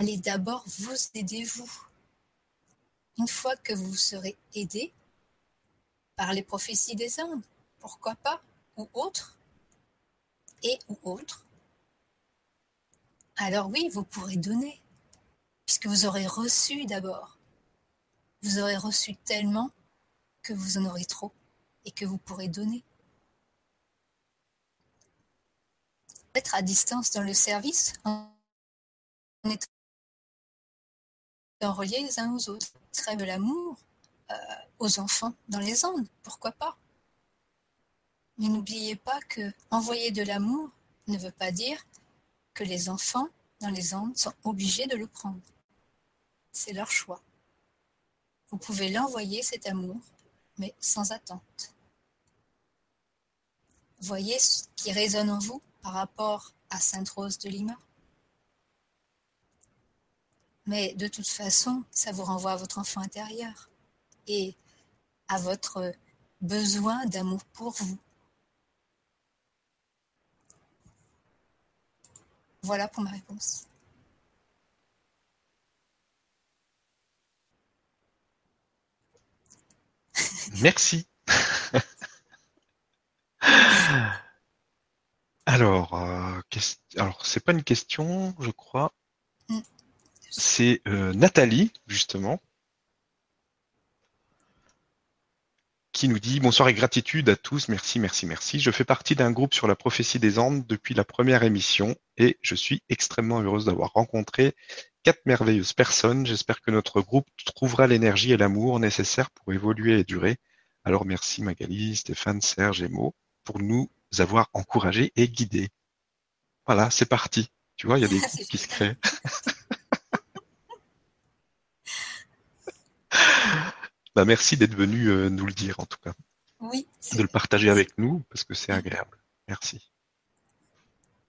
Allez d'abord vous aider vous. Une fois que vous serez aidé par les prophéties des Indes, pourquoi pas, ou autres, et ou autres, alors oui, vous pourrez donner, puisque vous aurez reçu d'abord. Vous aurez reçu tellement que vous en aurez trop et que vous pourrez donner. être à distance dans le service en étant reliés les uns aux autres. Très de l'amour euh, aux enfants dans les Andes, pourquoi pas Mais n'oubliez pas que envoyer de l'amour ne veut pas dire que les enfants dans les Andes sont obligés de le prendre. C'est leur choix. Vous pouvez l'envoyer cet amour, mais sans attente. Voyez ce qui résonne en vous par rapport à Sainte-Rose de Lima? Mais de toute façon, ça vous renvoie à votre enfant intérieur et à votre besoin d'amour pour vous. Voilà pour ma réponse. [LAUGHS] Merci. [LAUGHS] Alors, euh, alors c'est pas une question, je crois. C'est euh, Nathalie, justement, qui nous dit Bonsoir et gratitude à tous, merci, merci, merci. Je fais partie d'un groupe sur la prophétie des Andes depuis la première émission et je suis extrêmement heureuse d'avoir rencontré quatre merveilleuses personnes. J'espère que notre groupe trouvera l'énergie et l'amour nécessaires pour évoluer et durer. Alors merci Magali, Stéphane, Serge et Mo pour nous avoir encouragés et guidés. Voilà, c'est parti. Tu vois, il y a des [LAUGHS] groupes qui se créent. [LAUGHS] bah, merci d'être venu euh, nous le dire en tout cas. Oui. De le partager avec nous parce que c'est agréable. Merci.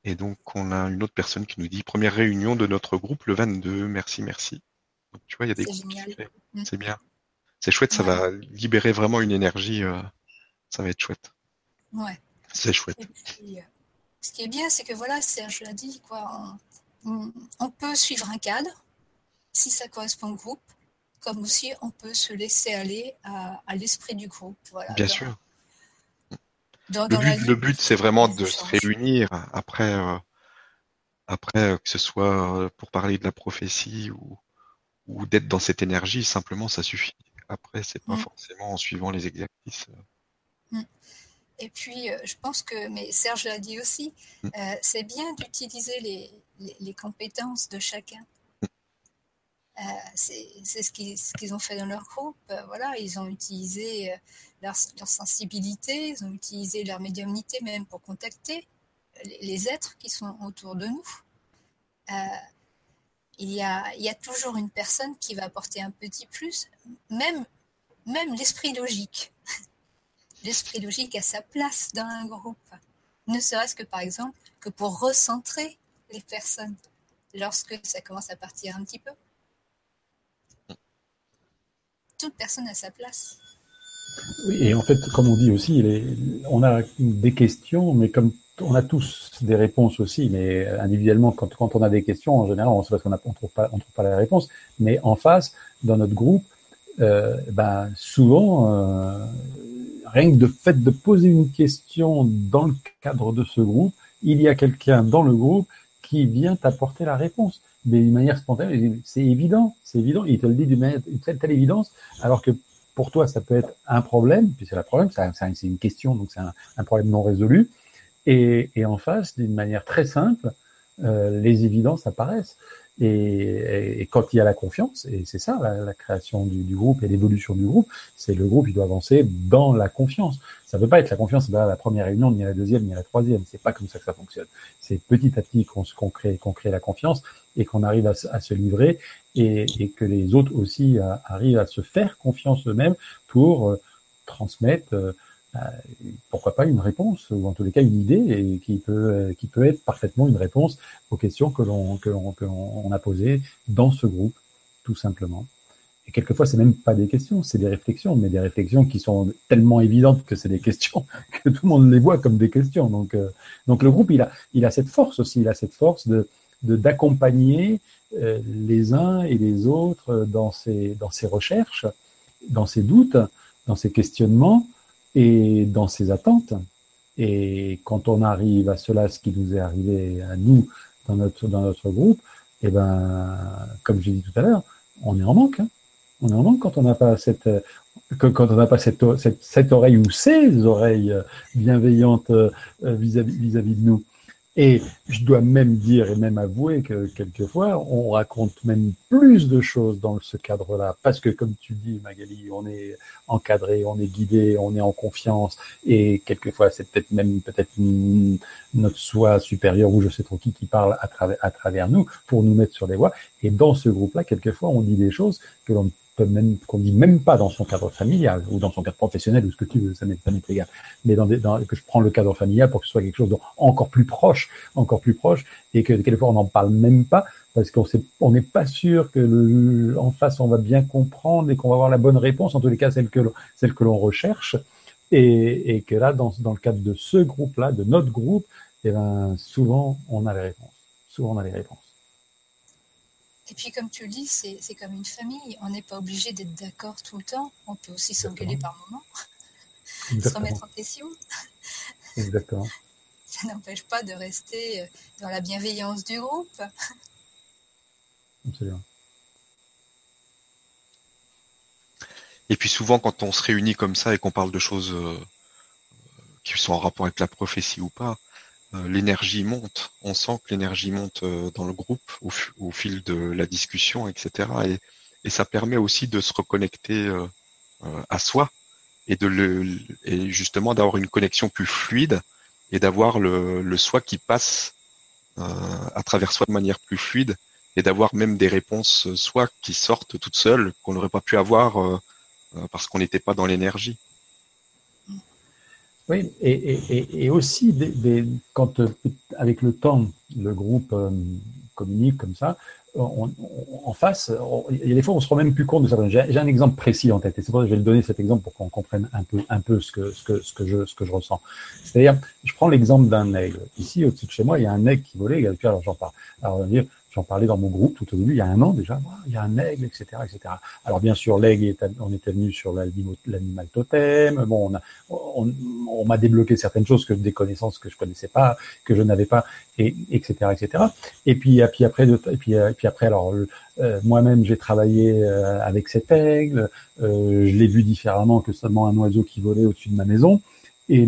Et donc, on a une autre personne qui nous dit première réunion de notre groupe le 22. Merci, merci. Donc, tu vois, il y a des groupes. Mm. C'est bien. C'est chouette, ça va libérer vraiment une énergie. Euh, ça va être chouette. Ouais. C'est chouette. Euh, ce qui est bien, c'est que voilà, Serge l'a dit, quoi, on, peut suivre un cadre si ça correspond au groupe, comme aussi on peut se laisser aller à, l'esprit du groupe. Voilà, bien sûr. le, but, c'est vraiment de se réunir après, euh, après euh, que ce soit pour parler de la prophétie ou, ou d'être dans cette énergie, simplement ça suffit. Après, c'est pas mm. forcément en suivant les exercices. Mm. Et puis, euh, je pense que, mais Serge l'a dit aussi, mm. euh, c'est bien d'utiliser les, compétences de chacun. Euh, c'est ce qu'ils ont fait dans leur groupe. voilà, ils ont utilisé leur, sensibilité, ils ont utilisé leur médiumnité même pour contacter les, êtres qui sont autour de nous. il, y a, il y a toujours une personne qui va apporter un petit plus, même, même l'esprit logique [LAUGHS] l'esprit logique a sa place dans un groupe. Ne serait-ce que par exemple que pour recentrer les personnes lorsque ça commence à partir un petit peu. Toute personne a sa place. Oui, et en fait, comme on dit aussi, on a des questions, mais comme on a tous des réponses aussi, mais individuellement, quand, on a des questions, en général, on sait parce qu'on ne trouve, pas, la réponse, mais en face, dans notre groupe, euh, ben, souvent, euh, rien que de fait de poser une question dans le cadre de ce groupe, il y a quelqu'un dans le groupe qui vient t'apporter la réponse. Mais d'une manière spontanée, c'est évident, c'est évident, il te le dit d'une telle, telle évidence, alors que pour toi, ça peut être un problème, puis c'est le problème, c'est une question, donc c'est un, un, problème non résolu. Et, et en face, d'une manière très simple, euh, les évidences apparaissent. Et, quand il y a la confiance, et c'est ça la, création du, groupe et l'évolution du groupe, c'est le groupe il doit avancer dans la confiance. Ça ne peut pas être la confiance à la première réunion, ni la deuxième, ni la troisième. C'est pas comme ça que ça fonctionne. C'est petit à petit qu'on qu crée, la confiance et qu'on arrive à, se livrer et, que les autres aussi euh, arrivent à se faire confiance eux-mêmes pour euh, transmettre. Euh, pourquoi pas une réponse ou en tous les cas une idée et qui peut qui peut être parfaitement une réponse aux questions que l'on que l'on que l'on a posées dans ce groupe tout simplement. Et quelquefois c'est même pas des questions, c'est des réflexions, mais des réflexions qui sont tellement évidentes que c'est des questions [LAUGHS] que tout le monde les voit comme des questions. Donc euh, donc le groupe il a il a cette force aussi, il a cette force de d'accompagner euh, les uns et les autres dans ces dans ces recherches, dans ces doutes, dans ces questionnements et dans ses attentes. Et quand on arrive à cela, ce qui nous est arrivé à nous dans notre dans notre groupe, et eh ben, comme j'ai dit tout à l'heure, on est en manque. Hein. On est en manque quand on n'a pas cette quand on n'a pas cette, cette, cette oreille ou ces oreilles bienveillantes vis-à-vis vis-à-vis de nous. Et je dois même dire et même avouer que quelquefois, on raconte même plus de choses dans ce cadre-là. Parce que, comme tu dis, Magali, on est encadré, on est guidé, on est en confiance. Et quelquefois, c'est peut-être même peut-être notre soi supérieur ou je sais trop qui qui parle à travers, à travers nous pour nous mettre sur les voies. Et dans ce groupe-là, quelquefois, on dit des choses que l'on même qu'on dit même pas dans son cadre familial ou dans son cadre professionnel ou ce que tu veux, ça m'est ça m'est égal. Mais dans, dans, que je prends le cadre familial pour que ce soit quelque chose d'encore plus proche, encore plus proche, et que quelquefois on n'en parle même pas parce qu'on on n'est pas sûr que le, en face on va bien comprendre et qu'on va avoir la bonne réponse, en tous les cas celle que celle que l'on recherche, et, et que là dans, dans le cadre de ce groupe-là, de notre groupe, eh ben souvent on a les réponses, souvent on a les réponses. Et puis, comme tu le dis, c'est comme une famille. On n'est pas obligé d'être d'accord tout le temps. On peut aussi s'engueuler par moments, [LAUGHS] se remettre en question. Exactement. [LAUGHS] Ça n'empêche pas de rester euh, dans la bienveillance du groupe. [LAUGHS] Absolument. Et puis souvent, quand on se réunit comme ça et qu'on parle de choses euh, qui sont en rapport avec la prophétie ou pas, l'énergie monte. On sent que l'énergie monte euh, dans le groupe au, fil de la discussion, etc. Et, ça permet aussi de se reconnecter euh, à soi et de le et justement d'avoir une connexion plus fluide et d'avoir le, soi qui passe à travers soi de manière plus fluide et d'avoir même des réponses soit qui sortent toutes seules qu'on n'aurait pas pu avoir parce qu'on n'était pas dans l'énergie. Oui, et, et, et aussi, quand euh, avec le temps, le groupe euh, communique comme ça, on, en face, il y a des fois, on se rend même plus compte de ça. J'ai un exemple précis en tête, et c'est pour ça que je vais le donner cet exemple pour qu'on comprenne un peu, un peu ce que, ce que, ce que je, ce que je ressens. C'est-à-dire, je prends l'exemple d'un aigle. Ici, au-dessus de chez moi, il y a un aigle qui volait. Alors, j'en parle. Alors, on va dire, J'en parlais dans mon groupe tout au début, il y a un an déjà. Il y a un aigle, etc., etc. Alors bien sûr, l'aigle, on était venu sur l'animal totem. Bon, on, on, m'a débloqué certaines choses que des connaissances que je connaissais pas, que je n'avais pas, et etc., etc. Et puis, puis après, et puis, après, alors euh, moi-même, j'ai travaillé euh, avec cet aigle. Euh, je l'ai vu différemment que seulement un oiseau qui volait au-dessus de ma maison. Et,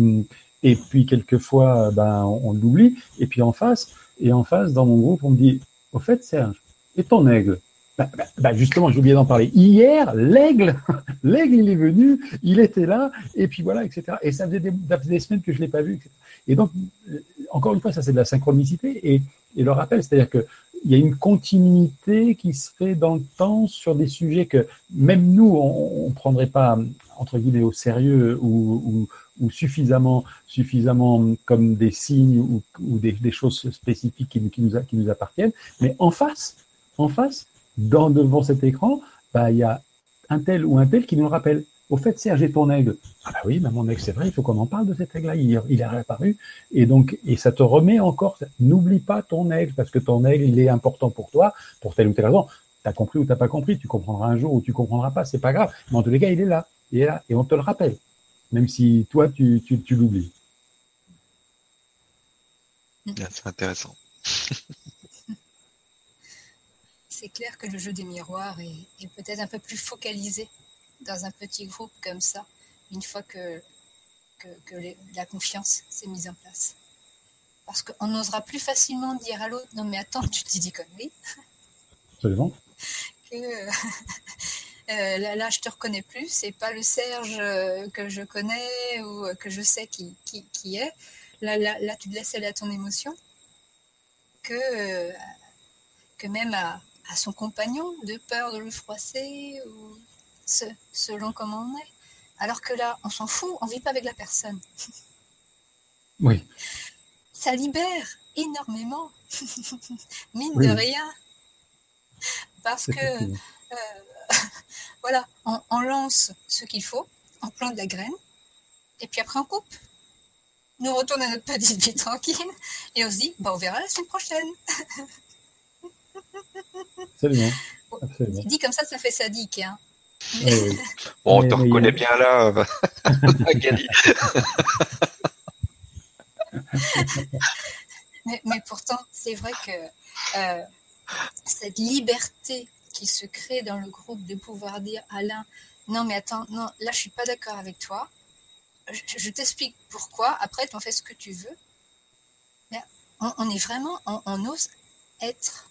et puis quelquefois, ben, on, on l'oublie. Et puis en face, et en face, dans mon groupe, on me dit au fait, Serge, et ton aigle? Bah, bah, bah justement, j'ai oublié d'en parler. Hier, l'aigle, [LAUGHS] l'aigle, il est venu, il était là, et puis voilà, etc. Et ça faisait des, des semaines que je l'ai pas vu, etc. Et donc, euh, encore une fois, ça c'est de la synchronicité et, le rappel, c'est-à-dire que il y a une continuité qui se fait dans le temps sur des sujets que même nous, on, ne prendrait pas entre guillemets au sérieux ou, ou suffisamment, suffisamment comme des signes ou, ou des, des, choses spécifiques qui, nous, qui nous appartiennent. Mais en face, en face, dans, devant cet écran, bah, il y a un tel ou un tel qui nous le rappelle. Au fait, Serge, j'ai ton aigle. Ah bah oui, bah mon aigle, c'est vrai, il faut qu'on en parle de cet aigle-là. Il, il est réapparu. Et donc, et ça te remet encore, n'oublie pas ton aigle, parce que ton aigle, il est important pour toi, pour telle ou telle raison. as compris ou t'as pas compris. Tu comprendras un jour ou tu comprendras pas. C'est pas grave. Mais en tous les cas, il est là. Il est là. Et on te le rappelle. Même si toi, tu, tu, tu l'oublies. C'est intéressant. [LAUGHS] c'est clair que le jeu des miroirs est, peut-être un peu plus focalisé dans un petit groupe comme ça, une fois que, que, la confiance s'est mise en place. Parce qu'on n'osera plus facilement dire à l'autre Non, mais attends, tu te dis conneries. Absolument. [LAUGHS] que euh, là, là, je te reconnais plus, c'est pas le Serge euh, que je connais ou que je sais qui, qui, est. Là, là, là, tu te laisses aller à ton émotion. Que, euh, que même à, à son compagnon de peur de le froisser ou selon comment on est. Alors que là, on s'en fout, on vit pas avec la personne. [LAUGHS] Oui. Ça libère énormément, [LAUGHS] mine de rien, parce que euh, [LAUGHS] voilà, on, lance ce qu'il faut, on plante la graine, et puis après on coupe. Nous on retourne à notre petite vie [LAUGHS] tranquille, et on se dit, bah, on verra la semaine prochaine. [LAUGHS] Absolument. Dit comme ça, ça fait sadique. Hein. Bon, on te reconnaît bien là, mais, pourtant, c'est vrai que euh, cette liberté qui se crée dans le groupe de pouvoir dire Alain, non mais attends, non, là je suis pas d'accord avec toi. Je, t'explique pourquoi. Après, tu en fais ce que tu veux. On, est vraiment, on ose être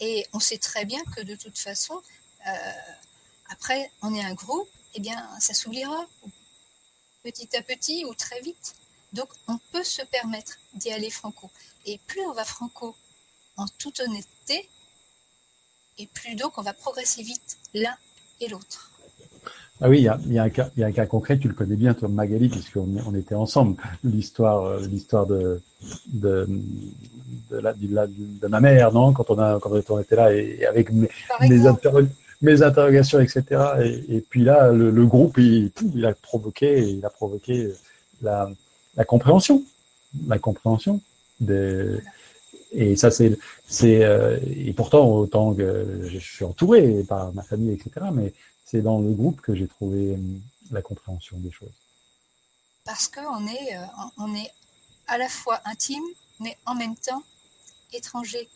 et on sait très bien que de toute façon, euh, après, on est un groupe, eh bien, ça s'oubliera petit à petit ou très vite. Donc, on peut se permettre d'y aller franco. Et plus on va franco en toute honnêteté, et plus donc on va progresser vite l'un et l'autre. Ah oui, il y a, y, a y a, un cas concret, tu le connais bien, toi, Magali, puisqu'on on était ensemble. L'histoire, euh, l'histoire de, de, de, la, de, ma mère, non Quand on a, quand on était là et, avec mes, mes, interrogations, etc. Et, et puis là, le, groupe, il, il, a provoqué, il a provoqué la, la compréhension, la compréhension des, et ça c'est euh, et pourtant autant que je suis entouré par ma famille etc mais c'est dans le groupe que j'ai trouvé euh, la compréhension des choses. Parce qu'on est, euh, on est à la fois intime, mais en même temps étranger.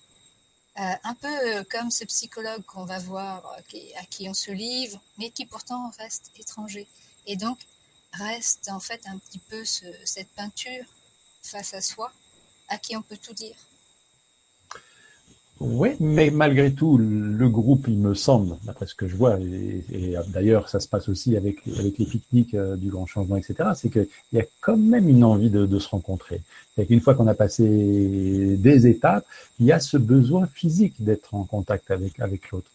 Un peu comme ce psychologue qu'on va voir, à qui on se livre, mais qui pourtant reste étranger. Et donc reste en fait un petit peu cette peinture face à soi, à qui on peut tout dire. Oui, mais malgré tout, le groupe, il me semble, d'après ce que je vois, et, d'ailleurs ça se passe aussi avec, les pique-niques euh, du grand changement, etc., c'est qu'il y a quand même une envie de, se rencontrer. C'est qu'une fois qu'on a passé des étapes, il y a ce besoin physique d'être en contact avec, l'autre.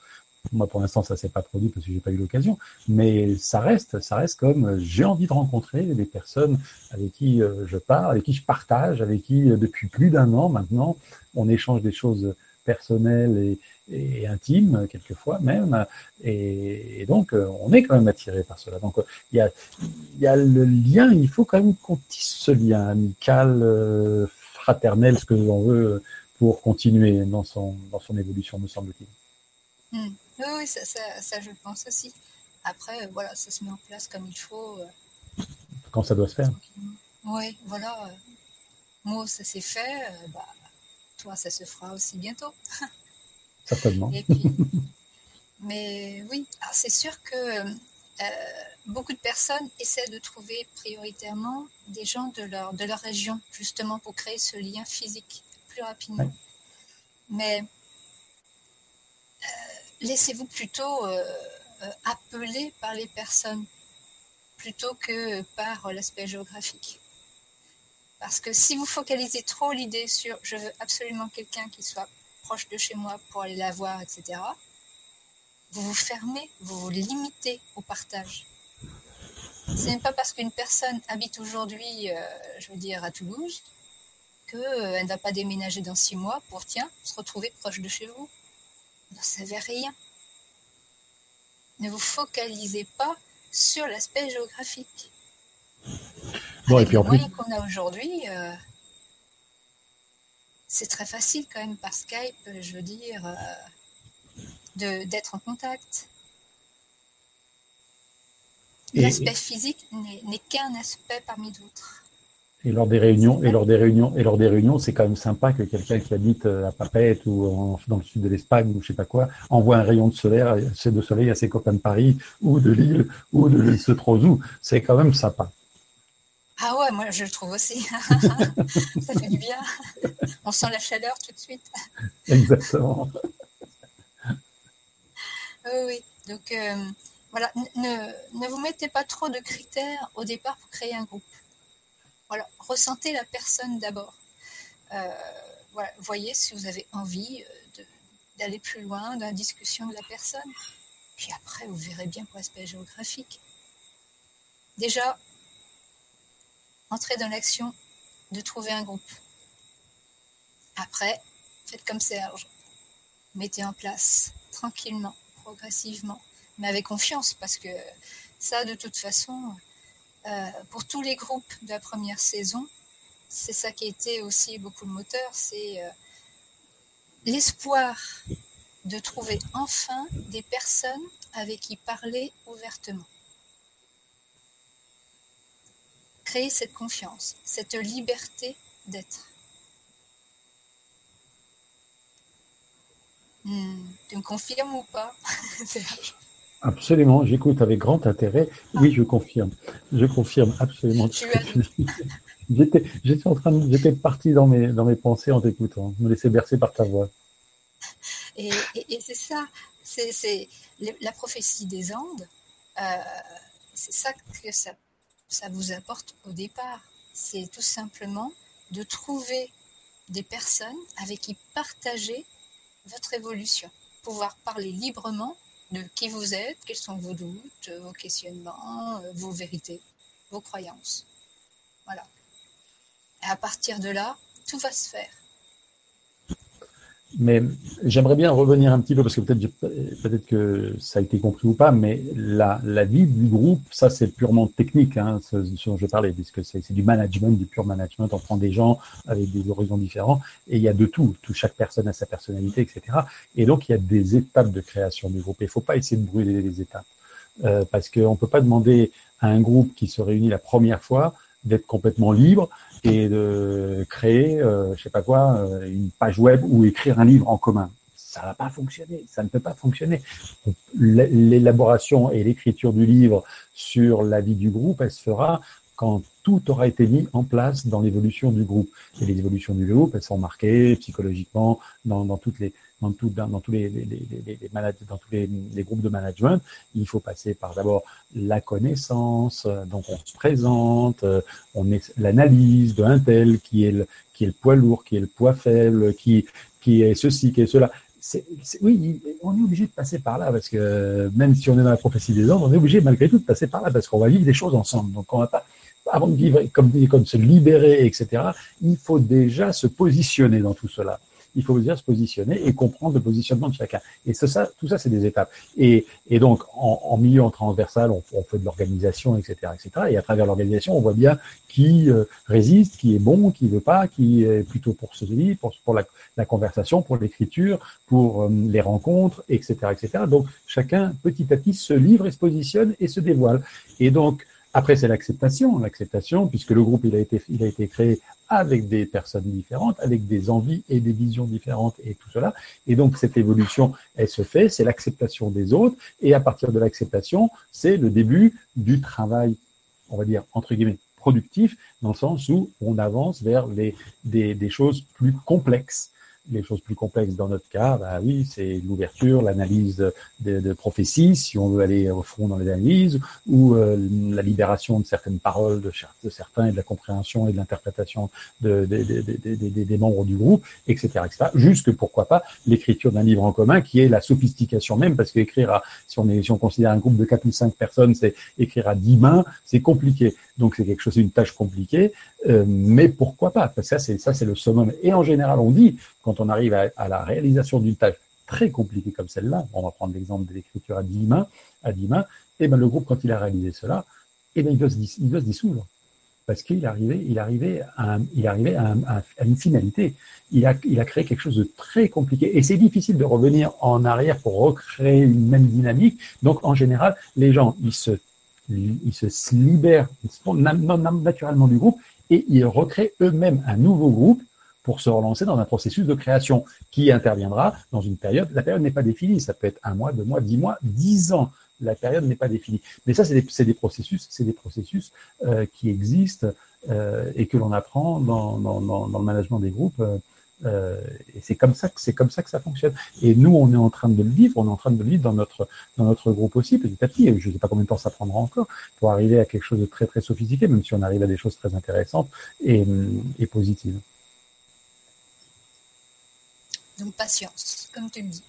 Moi, pour l'instant, ça s'est pas produit parce que j'ai pas eu l'occasion, mais ça reste, ça reste comme j'ai envie de rencontrer des personnes avec qui euh, je parle, avec qui je partage, avec qui euh, depuis plus d'un an maintenant, on échange des choses personnel et, et intime quelquefois même. Et, donc on est quand même attiré par cela. Donc il y a il y a le lien il faut quand même qu'on tisse ce lien amical euh, fraternel ce que l'on veut pour continuer dans son dans son évolution me semble-t-il. Hmm. oui ça, ça, ça, je pense aussi. Après voilà ça se met en place comme il faut euh. quand ça doit se faire. Oui voilà moi ça s'est fait euh, ça se fera aussi bientôt. [LAUGHS] Certainement. [LAUGHS] mais oui, c'est sûr que euh, beaucoup de personnes essaient de trouver prioritairement des gens de leur, de leur région, justement pour créer ce lien physique plus rapidement. Mais euh, laissez-vous plutôt euh, appeler par les personnes plutôt que par l'aspect géographique. Parce que si vous focalisez trop l'idée sur je veux absolument quelqu'un qui soit proche de chez moi pour aller la voir, etc., vous vous fermez, vous vous limitez au partage. Ce n'est pas parce qu'une personne habite aujourd'hui, euh, je veux dire, à Toulouse, qu'elle euh, ne va pas déménager dans six mois pour, tiens, se retrouver proche de chez vous. Vous n'en savez rien. Ne vous focalisez pas sur l'aspect géographique. Bon, et puis en plus. qu'on a aujourd'hui, euh, c'est très facile quand même par Skype, je veux dire. Euh, d'être en contact. L'aspect physique n'est qu'un aspect parmi d'autres. Et lors des réunions, et lors des réunions, et lors des réunions, c'est quand même sympa que quelqu'un qui habite euh, à Papette ou dans le sud de l'Espagne ou je sais pas quoi envoie un rayon de soleil, de soleil à ses copains de Paris ou de Lille ou de l'île Setrozou. C'est quand même sympa. Ah ouais, moi je le trouve aussi. [LAUGHS] Ça fait du bien. On sent la chaleur tout de suite. Exactement. oui, oui. Donc euh, voilà, ne, ne vous mettez pas trop de critères au départ pour créer un groupe. Voilà, ressentez la personne d'abord. Euh, voilà, voyez si vous avez envie euh, d'aller plus loin dans la discussion de la personne. Puis après, vous verrez bien pour l'aspect géographique. Déjà, entrez dans l'action de trouver un groupe. Après, faites comme Serge. Mettez en place tranquillement, progressivement, mais avec confiance, parce que ça, de toute façon, euh, pour tous les groupes de la première saison, c'est ça qui a été aussi beaucoup le moteur, c'est euh, l'espoir de trouver enfin des personnes avec qui parler ouvertement. Créer cette confiance, cette liberté d'être. Hmm, tu me confirmes ou pas [LAUGHS] Absolument, j'écoute avec grand intérêt. Oui, je confirme. Je confirme absolument. [LAUGHS] j'étais, j'étais en train de, j'étais parti dans mes, dans mes pensées en t'écoutant, me laisser bercer par ta voix. Et, c'est ça, c'est, la prophétie des Andes, euh, c'est ça que ça, ça vous apporte au départ. C'est tout simplement de trouver des personnes avec qui partager votre évolution, pouvoir parler librement de qui vous êtes, quels sont vos doutes, vos questionnements, euh, vos vérités, vos croyances. Voilà. Et à partir de là, tout va se faire. Mais j'aimerais bien revenir un petit peu, parce que peut-être que ça a été compris ou pas, mais la, vie du groupe, ça c'est purement technique, hein, ce, dont je parlais, puisque c'est du management, du pur management. On prend des gens avec des horizons différents, et il y a de tout. chaque personne a sa personnalité, etc. Et donc il y a des étapes de création du groupe. Il faut pas essayer de brûler les étapes, euh, parce qu'on peut pas demander à un groupe qui se réunit la première fois d'être complètement libre et de créer, euh, je sais pas quoi, euh, une page web ou écrire un livre en commun. Ça va pas fonctionner, ça ne peut pas fonctionner. L'élaboration et l'écriture du livre sur la vie du groupe, elle se fera quand tout aura été mis en place dans l'évolution du groupe. Et les évolutions du groupe, elles sont marquées psychologiquement dans toutes les dans, tout, dans, tous les, les, les, les dans tous les, groupes de management, il faut passer par d'abord la connaissance, donc on se présente, on est l'analyse de un tel qui est le qui est le poids lourd, qui est le poids faible, qui qui est ceci, qui est cela. c'est oui, on est obligé de passer par là parce que même si on est dans la prophétie des hommes, on est obligé malgré tout de passer par là parce qu'on va vivre des choses ensemble. Donc on va pas avant de vivre comme comme se libérer, etc. Il faut déjà se positionner dans tout cela il faut dire se positionner et comprendre le positionnement de chacun. Et ça, tout ça, c'est des étapes. Et, et donc, en, en, milieu en transversal, on, on fait de l'organisation, etc., etc. Et à travers l'organisation, on voit bien qui euh, résiste, qui est bon, qui veut pas, qui est plutôt pour ce pour, pour la, la conversation, pour l'écriture, pour euh, les rencontres, etc., etc. Donc, chacun, petit à petit, se livre et se positionne et se dévoile. Et donc, après, c'est l'acceptation, l'acceptation, puisque le groupe il a été il a été créé avec des personnes différentes, avec des envies et des visions différentes et tout cela. Et donc cette évolution, elle se fait, c'est l'acceptation des autres, et à partir de l'acceptation, c'est le début du travail, on va dire entre guillemets productif, dans le sens où on avance vers les, des, des choses plus complexes les choses plus complexes dans notre cas, bah oui, c'est l'ouverture, l'analyse de, de, prophéties, si on veut aller au fond dans les analyses, ou euh, la libération de certaines paroles de, certains et de la compréhension et de l'interprétation de, des membres du groupe, etc., etc. Jusque pourquoi pas l'écriture d'un livre en commun qui est la sophistication même, parce qu'écrire à, si on est, si on considère un groupe de quatre ou cinq personnes, c'est écrire à dix mains, c'est compliqué. Donc c'est quelque chose, une tâche compliquée, euh, mais pourquoi pas? Parce que ça, c'est le summum. Et en général, on dit quand on arrive à, la réalisation d'une tâche très compliquée comme celle-là, on va prendre l'exemple de l'écriture à dix mains, à dix mains, et eh ben le groupe quand il a réalisé cela, et eh ben il doit se, dissoudre. parce qu'il arrivait, il arrivait, à, il arrivait à, une finalité. Il a, il a créé quelque chose de très compliqué. Et c'est difficile de revenir en arrière pour recréer une même dynamique. Donc, en général, les gens, ils se, ils se libèrent naturellement du groupe et ils recréent eux-mêmes un nouveau groupe pour se relancer dans un processus de création qui interviendra dans une période. La période n'est pas définie. Ça peut être un mois, deux mois, dix mois, dix ans la période n'est pas définie. Mais ça, c'est des, processus, c'est des processus euh, qui existent euh, et que l'on apprend dans, le management des groupes. Euh, et c'est comme ça que c'est comme ça que ça fonctionne. Et nous, on est en train de le vivre, on est en train de le vivre dans notre dans notre groupe aussi, petit à petit. Je ne sais pas combien de temps ça prendra encore pour arriver à quelque chose de très très sophistiqué, même si on arrive à des choses très intéressantes et, et positives. Donc patience, comme tu le dis.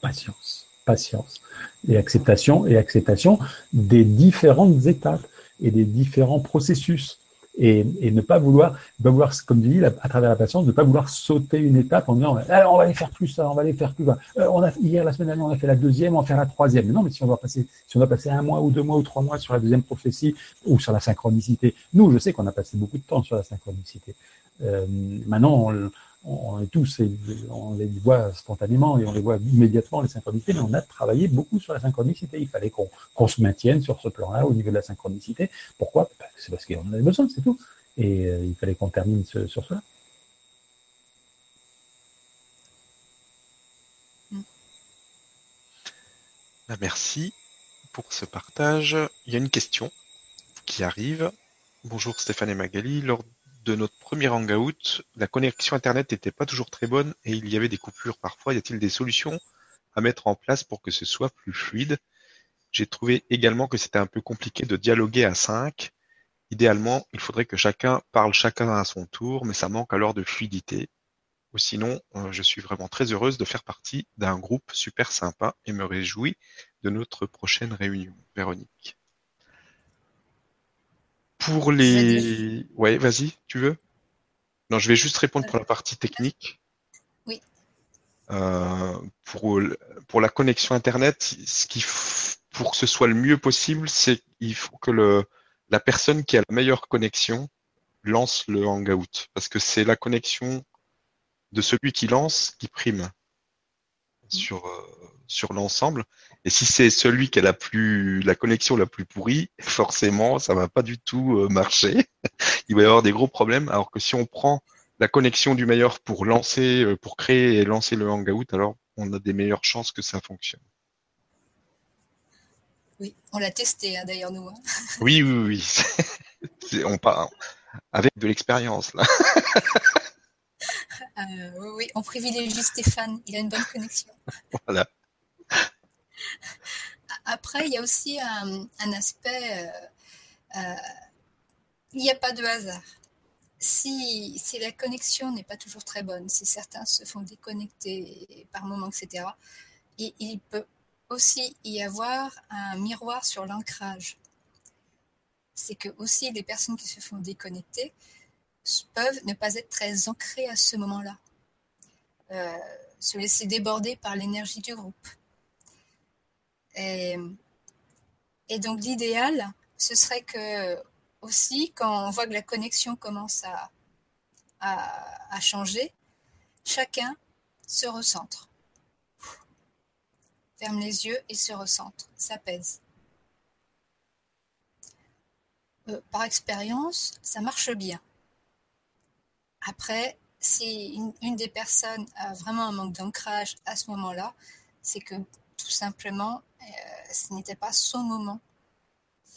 Patience patience et acceptation et acceptation des différentes étapes et des différents processus et, et ne pas vouloir, pas vouloir, comme tu dis, à travers la patience, ne pas vouloir sauter une étape en disant alors on va aller faire plus ça, on va aller faire plus. Euh, on a hier la semaine dernière on a fait la deuxième, on va faire la troisième. Non, mais si on doit passer, si on doit passer un mois ou deux mois ou trois mois sur la deuxième prophétie ou sur la synchronicité, nous je sais qu'on a passé beaucoup de temps sur la synchronicité. Euh, maintenant on, on est tous, on les voit spontanément et on les voit immédiatement, les synchronicités, mais on a travaillé beaucoup sur la synchronicité. Il fallait qu'on se maintienne sur ce plan-là au niveau de la synchronicité. Pourquoi? C'est parce qu'on en avait besoin, c'est tout. Et euh, il fallait qu'on termine sur cela. Ben, merci pour ce partage. Il y a une question qui arrive. Bonjour Stéphane et Magali. De notre premier hangout, la connexion internet n'était pas toujours très bonne et il y avait des coupures parfois. Y a-t-il des solutions à mettre en place pour que ce soit plus fluide? J'ai trouvé également que c'était un peu compliqué de dialoguer à 5. Idéalement, il faudrait que chacun parle chacun à son tour, mais ça manque alors de fluidité. Ou sinon, euh, je suis vraiment très heureuse de faire partie d'un groupe super sympa et me réjouis de notre prochaine réunion. Véronique. Pour les... Ouais, vas-y, tu veux? Non, je vais juste répondre pour la partie technique. Oui. Euh, pour, pour la connexion Internet, ce qui pour que ce soit le mieux possible, c'est qu'il faut que le, la personne qui a la meilleure connexion lance le Hangout. Parce que c'est la connexion de celui qui lance qui prime mmh. sur, euh, sur l'ensemble. Et si c'est celui qui a la plus la connexion la plus pourrie, [LAUGHS] forcément, ça va pas du tout euh, marcher. [LAUGHS] Il va y avoir des gros problèmes. Alors que si on prend la connexion du meilleur pour lancer, euh, pour créer et lancer le Hangout, alors on a des meilleures chances que ça fonctionne. Oui, on l'a testé hein, d'ailleurs nous. Hein. [LAUGHS] Oui, oui, oui. on part avec de l'expérience là. Euh, oui, oui, on privilégie Stéphane. Il a une bonne connexion. Voilà. [LAUGHS] Après, il y a aussi un, aspect, euh, euh, il n'y a pas de hasard. Si, si la connexion n'est pas toujours très bonne, si certains se font déconnecter par moments, etc., et, il peut aussi y avoir un miroir sur l'ancrage. C'est que aussi les personnes qui se font déconnecter peuvent ne pas être très ancrées à ce moment-là, euh, se laisser déborder par l'énergie du groupe. Et, donc l'idéal, ce serait que aussi, quand on voit que la connexion commence à, changer, chacun se recentre. Ferme les yeux et se recentre, s'apaise. Euh, par expérience, ça marche bien. Après, si une, des personnes a vraiment un manque d'ancrage à ce moment-là, c'est que simplement, euh, ce n'était pas son moment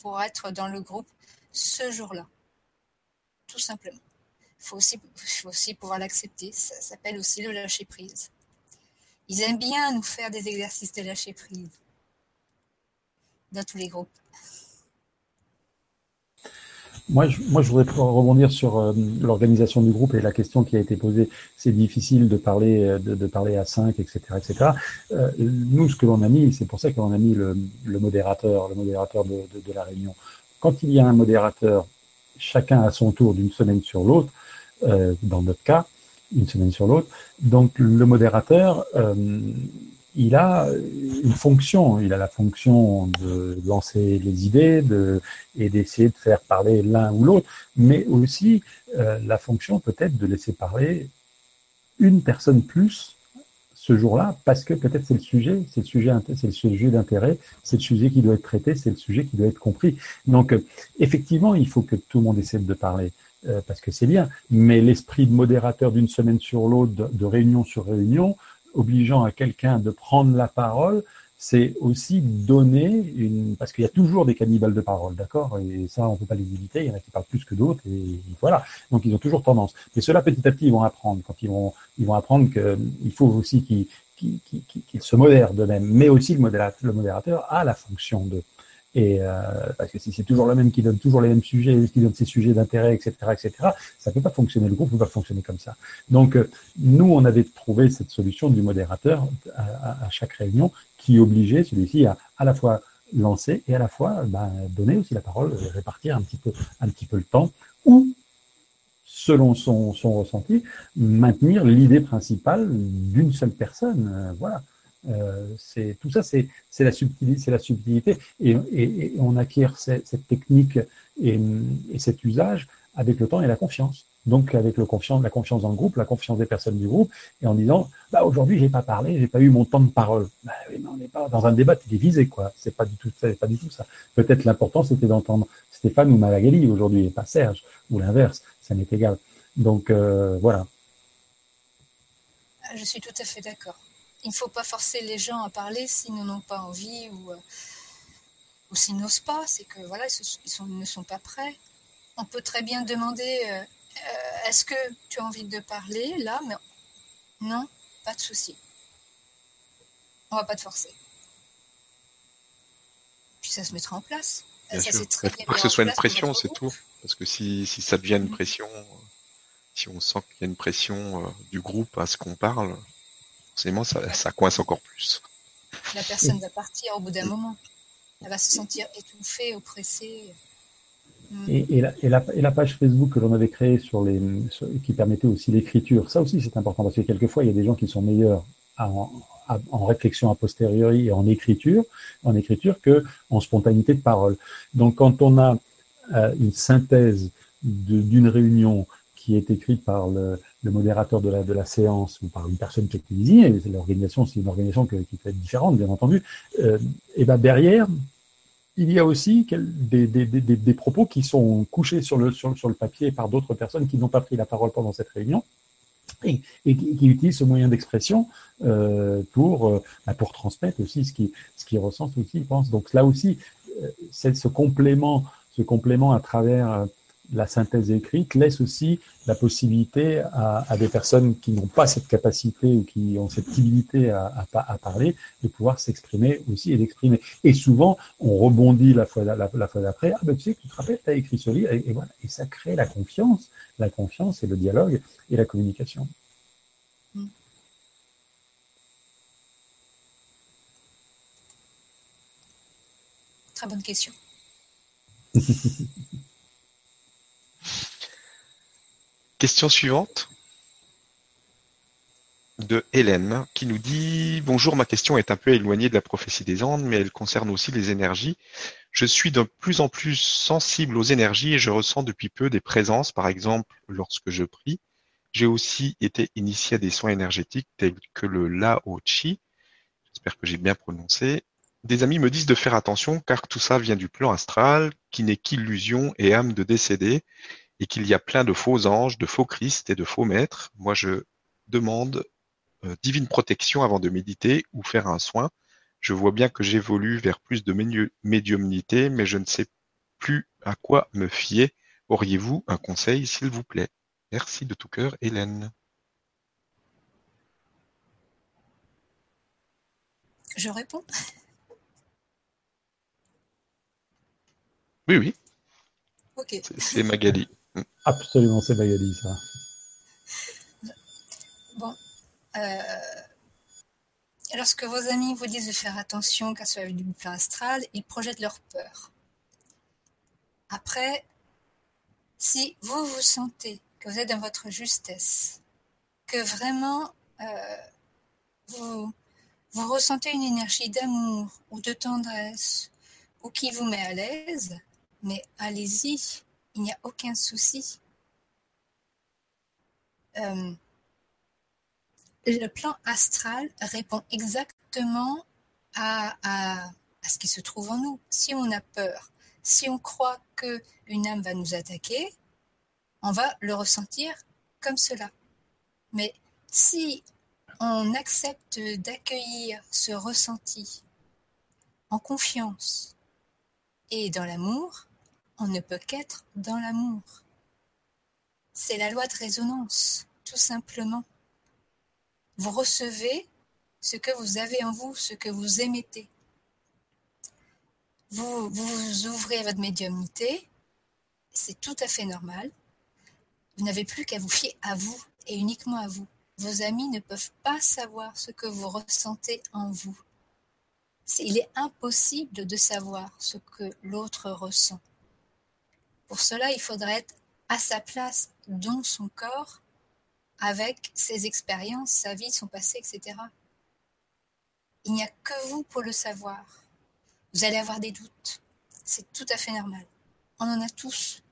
pour être dans le groupe ce jour-là. Tout simplement. Il faut aussi, faut aussi pouvoir l'accepter. Ça s'appelle aussi le lâcher prise. Ils aiment bien nous faire des exercices de lâcher prise dans tous les groupes. Moi je, moi, je voudrais rebondir sur euh, l'organisation du groupe et la question qui a été posée. C'est difficile de parler, euh, de, de, parler à cinq, etc., etc. Euh, nous, ce que l'on a mis, c'est pour ça que l'on a mis le, le, modérateur, le modérateur de, de, de, la réunion. Quand il y a un modérateur, chacun à son tour d'une semaine sur l'autre, euh, dans notre cas, une semaine sur l'autre. Donc le modérateur, il a une fonction. Il a la fonction de lancer les idées et d'essayer de faire parler l'un ou l'autre, mais aussi euh, la fonction peut-être de laisser parler une personne plus ce jour-là, parce que peut-être c'est le sujet, c'est le sujet, c'est le sujet d'intérêt, c'est le sujet qui doit être traité, c'est le sujet qui doit être compris. Donc, euh, effectivement, il faut que tout le monde essaie de parler. Euh, parce que c'est bien, mais l'esprit de modérateur d'une semaine sur l'autre, de, réunion sur réunion, obligeant à quelqu'un de prendre la parole, c'est aussi donner une, parce qu'il y a toujours des cannibales de parole, d'accord, et ça on peut pas les éviter, il y en a qui parlent plus que d'autres, et voilà, donc ils ont toujours tendance. Mais cela petit à petit ils vont apprendre, quand ils vont, ils vont apprendre qu'il faut aussi qu'ils se modèrent d'eux-mêmes, mais aussi le modérateur a la fonction de et euh, parce que si c'est toujours le même qui donne toujours les mêmes sujets, qui donne ses sujets d'intérêt, etc., etc., ça peut pas fonctionner. Le groupe peut pas fonctionner comme ça. Donc euh, nous, on avait trouvé cette solution du modérateur à, chaque réunion qui obligeait celui-ci à à la fois lancer et à la fois ben, donner aussi la parole, répartir un petit peu un petit peu le temps ou selon son, son ressenti, maintenir l'idée principale d'une seule personne. Euh, voilà. Euh, tout ça, c'est la subtilité, et, on acquiert cette, technique et, et, cet usage avec le temps et la confiance. Donc avec la confiance dans le groupe, la confiance des personnes du groupe, et en disant, bah aujourd'hui j'ai pas parlé, j'ai pas eu mon temps de parole. Bah, mais on n'est pas dans un débat télévisé, quoi. C'est pas du tout, c'est pas du tout ça. Peut-être l'important c'était d'entendre Stéphane ou Malagali aujourd'hui, et pas Serge, ou l'inverse. Ça m'est égal. Donc euh, voilà. Je suis tout à fait d'accord il ne faut pas forcer les gens à parler s'ils n'en ont pas envie ou, euh, ou s'ils n'osent pas. C'est que voilà, ils, ne sont pas prêts. On peut très bien demander euh, euh, est-ce que tu as envie de parler là? Mais non, pas de souci. On va pas te forcer. Puis ça se mettra en place. Bien ça, sûr. Il faut pas que ce soit une pression, c'est tout. Parce que si, si ça devient une mm. pression, si on sent qu'il y a une pression du groupe à ce qu'on parle, forcément, ça, coince encore plus. La personne [LAUGHS] va partir au bout d'un moment. Elle va se sentir étouffée, oppressée. Mm. Et, la, page Facebook que l'on avait créée sur les, qui permettait aussi l'écriture, ça aussi c'est important parce que quelquefois il y a des gens qui sont meilleurs en, réflexion a posteriori et en écriture, en écriture que en spontanéité de parole. Donc quand on a euh, une synthèse d'une réunion qui est écrite par le, le modérateur de la, de la séance ou par une personne qui est désignée, l'organisation, c'est une organisation qui peut être différente, bien entendu, euh, et ben derrière, il y a aussi des, des, des, des, propos qui sont couchés sur le, sur, sur le papier par d'autres personnes qui n'ont pas pris la parole pendant cette réunion et, et qui, utilisent ce moyen d'expression euh, pour, euh, bah, pour transmettre aussi ce qui, ce qui ressent aussi, ils pensent. Donc là aussi, c'est ce complément, ce complément à travers la synthèse écrite laisse aussi la possibilité à, à des personnes qui n'ont pas cette capacité ou qui ont cette timidité à, à, à parler de pouvoir s'exprimer aussi et d'exprimer. Et souvent, on rebondit la fois, la, la fois d'après, ah ben tu sais, tu te rappelles, tu as écrit ce livre, et, voilà, et ça crée la confiance, la confiance et le dialogue et la communication. Très bonne question. [LAUGHS] Question suivante de Hélène qui nous dit Bonjour, ma question est un peu éloignée de la prophétie des Andes, mais elle concerne aussi les énergies. Je suis de plus en plus sensible aux énergies et je ressens depuis peu des présences, par exemple lorsque je prie. J'ai aussi été initié à des soins énergétiques tels que le Lao Chi. J'espère que j'ai bien prononcé. Des amis me disent de faire attention car tout ça vient du plan astral qui n'est qu'illusion et âme de décédé et qu'il y a plein de faux anges, de faux Christ et de faux maîtres, moi je demande euh, divine protection avant de méditer ou faire un soin. Je vois bien que j'évolue vers plus de médiumnité, mais je ne sais plus à quoi me fier. Auriez-vous un conseil, s'il vous plaît? Merci de tout cœur, Hélène. Je réponds. Oui, oui. Ok. C'est Magali. Absolument, c'est Magali, ça. Bon. Euh, lorsque vos amis vous disent de faire attention car cela du plan astral, ils projettent leur peur. Après, si vous vous sentez que vous êtes dans votre justesse, que vraiment euh, vous, vous ressentez une énergie d'amour ou de tendresse ou qui vous met à l'aise, mais allez-y, il n'y a aucun souci. Euh, le plan astral répond exactement à, à, ce qui se trouve en nous. Si on a peur, si on croit qu'une âme va nous attaquer, on va le ressentir comme cela. Mais si on accepte d'accueillir ce ressenti en confiance et dans l'amour, on ne peut qu'être dans l'amour. C'est la loi de résonance, tout simplement. Vous recevez ce que vous avez en vous, ce que vous émettez. Vous, vous ouvrez votre médiumnité, c'est tout à fait normal. Vous n'avez plus qu'à vous fier à vous et uniquement à vous. Vos amis ne peuvent pas savoir ce que vous ressentez en vous. Il est impossible de savoir ce que l'autre ressent. Pour cela, il faudrait être à sa place dans son corps, avec ses expériences, sa vie, son passé, etc. Il n'y a que vous pour le savoir. Vous allez avoir des doutes. C'est tout à fait normal. On en a tous.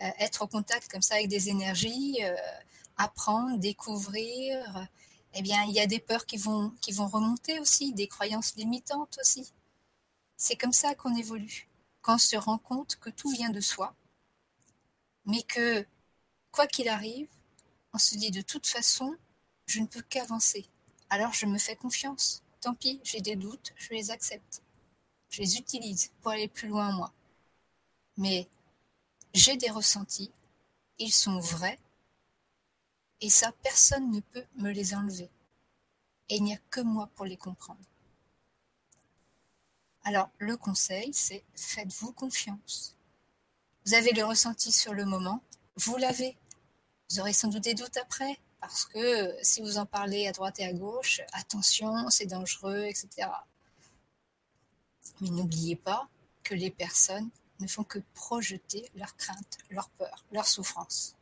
Euh, être en contact comme ça avec des énergies, euh, apprendre, découvrir, eh bien, il y a des peurs qui vont, qui vont remonter aussi, des croyances limitantes aussi. C'est comme ça qu'on évolue, quand on se rend compte que tout vient de soi, mais que, quoi qu'il arrive, on se dit de toute façon, je ne peux qu'avancer. Alors je me fais confiance. Tant pis, j'ai des doutes, je les accepte. Je les utilise pour aller plus loin moi. Mais j'ai des ressentis, ils sont vrais, et ça, personne ne peut me les enlever. Et il n'y a que moi pour les comprendre. Alors, le conseil, c'est faites-vous confiance. Vous avez le ressenti sur le moment, vous l'avez. Vous aurez sans doute des doutes après, parce que si vous en parlez à droite et à gauche, attention, c'est dangereux, etc. Mais n'oubliez pas que les personnes ne font que projeter leurs craintes, leurs peurs, leurs souffrances.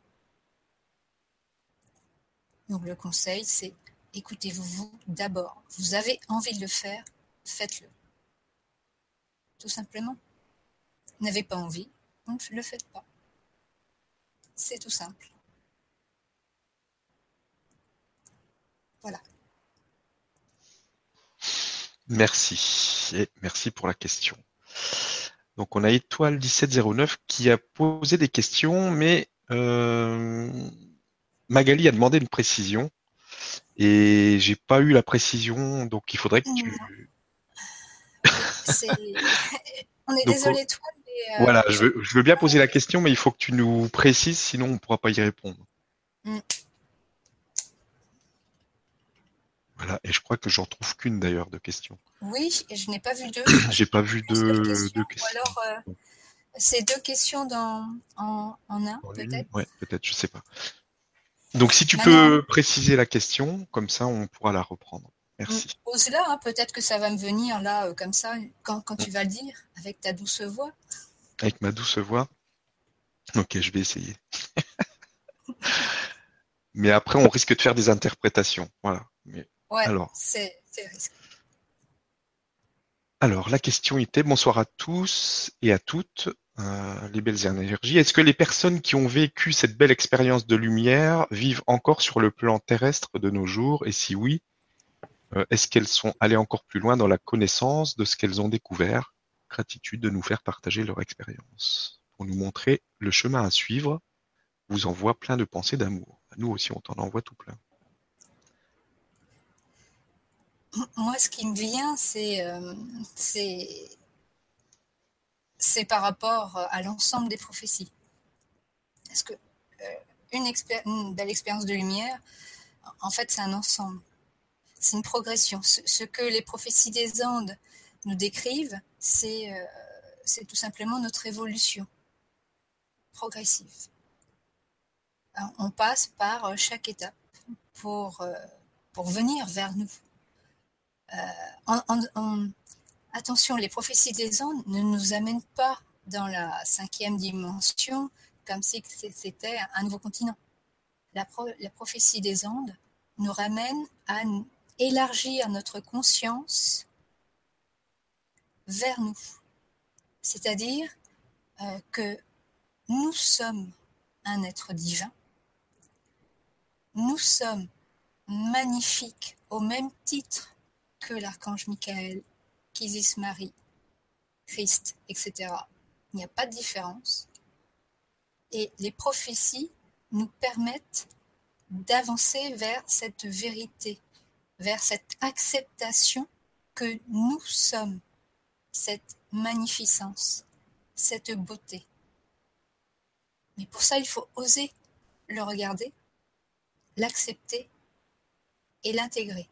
Donc le conseil, c'est écoutez-vous vous d'abord. Vous avez envie de le faire, faites-le. Tout simplement. Vous n'avez pas envie, donc ne le faites pas. C'est tout simple. Voilà. Merci. Et merci pour la question. Donc on a Étoile 1709 qui a posé des questions, mais euh, Magali a demandé une précision et j'ai pas eu la précision, donc il faudrait que tu. [LAUGHS] On est désolé, toi. Mais euh, Voilà, je veux, bien poser la question, mais il faut que tu nous précises, sinon on ne pourra pas y répondre. Mm. Voilà, et je crois que j'en trouve qu'une d'ailleurs de questions. Oui, et je n'ai pas vu deux. [COUGHS] j'ai pas vu deux, questions. alors, euh, c'est deux questions dans, en, un, peut-être? Oui, peut-être, je sais pas. Donc si tu peux préciser la question, comme ça on pourra la reprendre. Merci. Pose-la, hein, peut-être que ça va me venir là, euh, comme ça, quand, tu vas le dire, avec ta douce voix. Avec ma douce voix Ok, je vais essayer. [LAUGHS] Mais après, on risque de faire des interprétations. Voilà. Mais, ouais, alors. c'est. Alors, la question était bonsoir à tous et à toutes. Euh, les belles énergies. Est-ce que les personnes qui ont vécu cette belle expérience de lumière vivent encore sur le plan terrestre de nos jours? Et si oui, est-ce qu'elles sont allées encore plus loin dans la connaissance de ce qu'elles ont découvert? Gratitude de nous faire partager leur expérience. Pour nous montrer le chemin à suivre, vous envoie plein de pensées d'amour. Nous aussi, on t'en envoie tout plein. Moi, ce qui me vient, c'est euh, par rapport euh, à l'ensemble des prophéties. Est-ce que euh, une, belle expérience de lumière, en fait, c'est un ensemble. C'est une progression. Ce, que les prophéties des Andes nous décrivent, c'est euh, tout simplement notre évolution progressive. On passe par chaque étape pour, pour venir vers nous. en, Attention, les prophéties des Andes ne nous amènent pas dans la cinquième dimension comme si c'était un nouveau continent. La, prophétie des Andes nous ramène à élargir notre conscience vers nous. C'est-à-dire euh, que nous sommes un être divin, nous sommes magnifiques au même titre que l'archange Michael, qu'Isis Marie, Christ, etc. Il n'y a pas de différence. Et les prophéties nous permettent d'avancer vers cette vérité, vers cette acceptation que nous sommes cette magnificence, cette beauté. Mais pour ça, il faut oser le regarder, l'accepter et l'intégrer.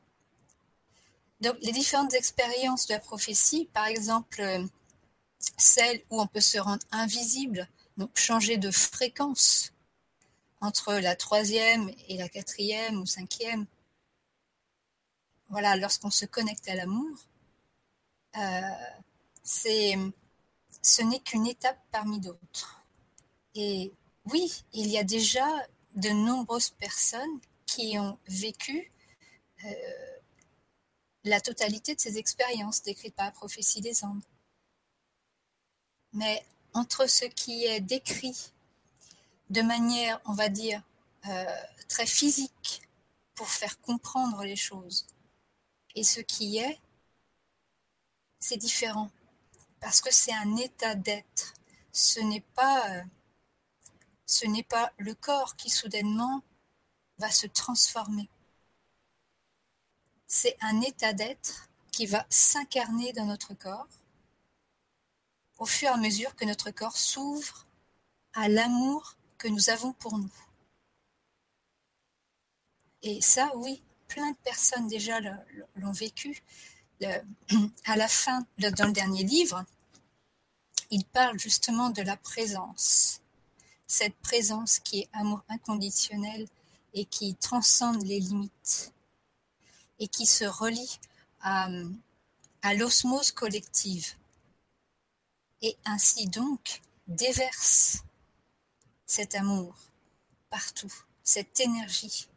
Donc les différentes expériences de la prophétie, par exemple euh, celle où on peut se rendre invisible, donc changer de fréquence entre la troisième et la quatrième ou cinquième. Voilà, lorsqu'on se connecte à l'amour, euh, ce n'est qu'une étape parmi d'autres. Et oui, il y a déjà de nombreuses personnes qui ont vécu euh, la totalité de ces expériences décrites par la prophétie des Andes. Mais entre ce qui est décrit de manière, on va dire, euh, très physique pour faire comprendre les choses, et ce qui est, c'est différent, parce que c'est un état d'être. Ce n'est pas, euh, ce n'est pas le corps qui soudainement va se transformer. C'est un état d'être qui va s'incarner dans notre corps au fur et à mesure que notre corps s'ouvre à l'amour que nous avons pour nous. Et ça, oui, plein de personnes déjà l'ont vécu. [CLEARS THROAT] à la fin, dans le dernier livre, il parle justement de la présence. Cette présence qui est amour inconditionnel et qui transcende les limites et qui se relie à, à l'osmose collective et ainsi donc déverse cet amour partout, cette énergie,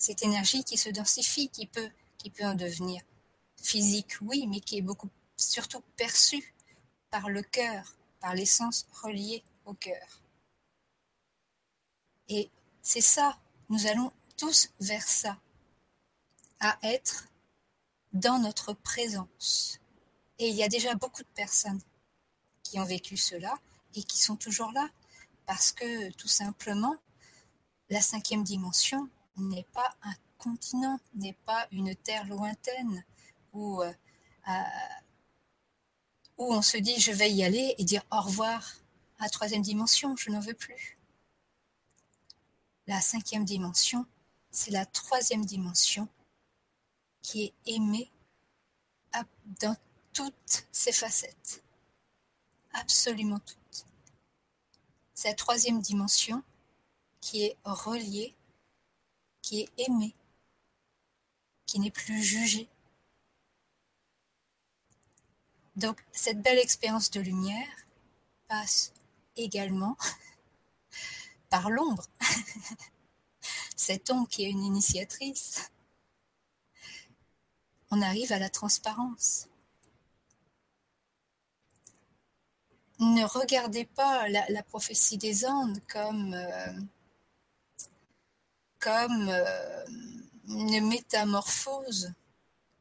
cette énergie qui se densifie, qui peut, qui peut en devenir physique, oui, mais qui est beaucoup surtout perçue par le cœur, par l'essence reliée au cœur. Et c'est ça, nous allons tous vers ça, à être dans notre présence. Et il y a déjà beaucoup de personnes qui ont vécu cela et qui sont toujours là, parce que tout simplement, la cinquième dimension n'est pas un continent, n'est pas une terre lointaine où, euh, où on se dit je vais y aller et dire au revoir à la troisième dimension, je n'en veux plus. La cinquième dimension, c'est la troisième dimension qui est aimée dans toutes ses facettes. Absolument toutes. C'est la troisième dimension qui est reliée, qui est aimée, qui n'est plus jugée. Donc cette belle expérience de lumière passe également [LAUGHS] par l'ombre. [LAUGHS] Cette ombre qui est une initiatrice. On arrive à la transparence. Ne regardez pas la, prophétie des Andes comme, euh, comme euh, une métamorphose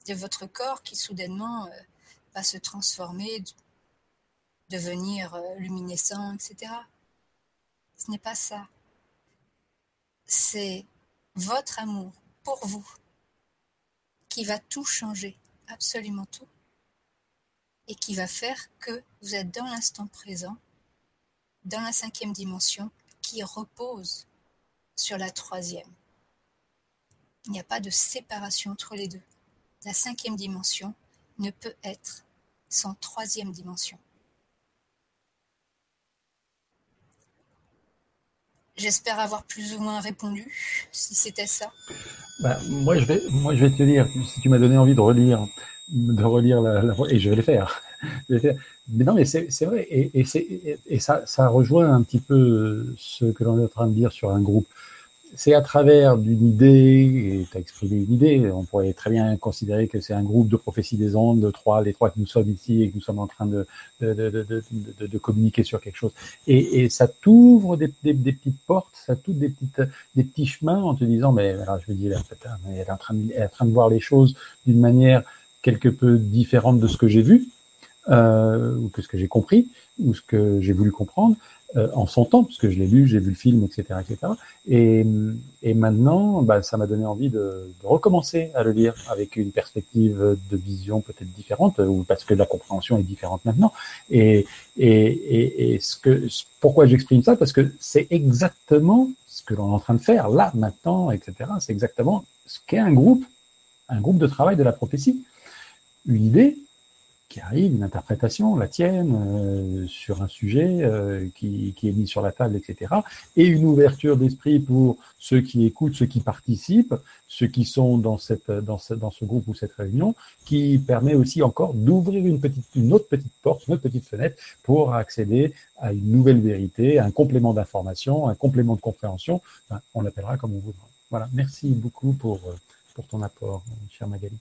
de votre corps qui soudainement euh, va se transformer, devenir luminescent, etc. Ce n'est pas ça. C'est votre amour pour vous qui va tout changer, absolument tout, et qui va faire que vous êtes dans l'instant présent, dans la cinquième dimension, qui repose sur la troisième. Il n'y a pas de séparation entre les deux. La cinquième dimension ne peut être sans troisième dimension. J'espère avoir plus ou moins répondu, si c'était ça. Bah, moi, je vais, moi, je vais te dire, si tu m'as donné envie de relire, de relire la, et je vais le faire. Mais non, mais c'est vrai, et, et, et ça, ça rejoint un petit peu ce que l'on est en train de dire sur un groupe. c'est à travers d'une idée, et tu as exprimé une idée, on pourrait très bien considérer que c'est un groupe de prophéties des ondes, de trois, les trois que nous sommes ici et que nous sommes en train de, de, de, de, de communiquer sur quelque chose. Et, et ça t'ouvre des, des, petites portes, ça t'ouvre des, petites, des petits chemins en te disant, mais alors, je me dis, elle est en train de, elle est en train de voir les choses d'une manière quelque peu différente de ce que j'ai vu, euh, ou que ce que j'ai compris, ou ce que j'ai voulu comprendre. Euh, en son temps, puisque je l'ai lu, j'ai vu le film, etc., etc. Et, et maintenant, bah, ça m'a donné envie de, de, recommencer à le lire avec une perspective de vision peut-être différente, ou parce que la compréhension est différente maintenant. Et, et, et, et ce que, pourquoi j'exprime ça? Parce que c'est exactement ce que l'on est en train de faire là, maintenant, etc. C'est exactement ce qu'est un groupe, un groupe de travail de la prophétie. Une idée, qui arrive, une interprétation, la tienne, euh, sur un sujet euh, qui, qui, est mis sur la table, etc. Et une ouverture d'esprit pour ceux qui écoutent, ceux qui participent, ceux qui sont dans, cette, dans, ce, dans ce groupe ou cette réunion, qui permet aussi encore d'ouvrir une, petite, une autre petite porte, une autre petite fenêtre pour accéder à une nouvelle vérité, un complément d'information, un complément de compréhension. On l'appellera comme on voudra. Voilà. Merci beaucoup pour, pour ton apport, cher Magali.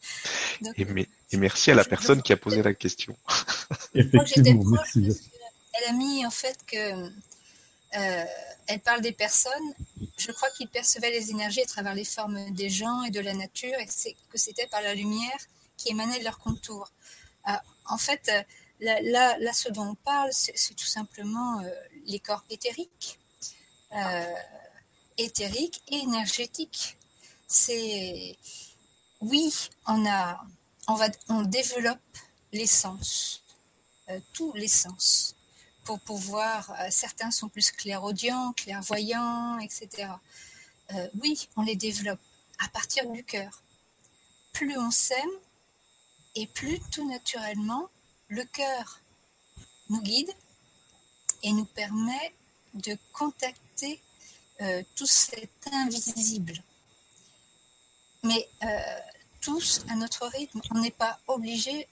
[LAUGHS] et, merci à la personne qui a posé la question. [LAUGHS] [LAUGHS] Effectivement, merci. Elle a mis en fait que euh, elle parle des personnes. Je crois qu'il percevait les énergies à travers les formes des gens et de la nature, et que c'était par la lumière qui émanait de leur contour. Euh, en fait, euh, là, là, ce dont on parle, c'est tout simplement les corps éthériques, éthériques et énergétiques. C'est oui, on a, on va, on développe les sens, euh, tous les sens, pour pouvoir. Euh, certains sont plus clairaudients, clairvoyants, etc. Euh, oui, on les développe à partir du cœur. Plus on s'aime, et plus tout naturellement, le cœur nous guide et nous permet de contacter tout cet invisible mais euh, tous à notre rythme. On n'est pas obligé,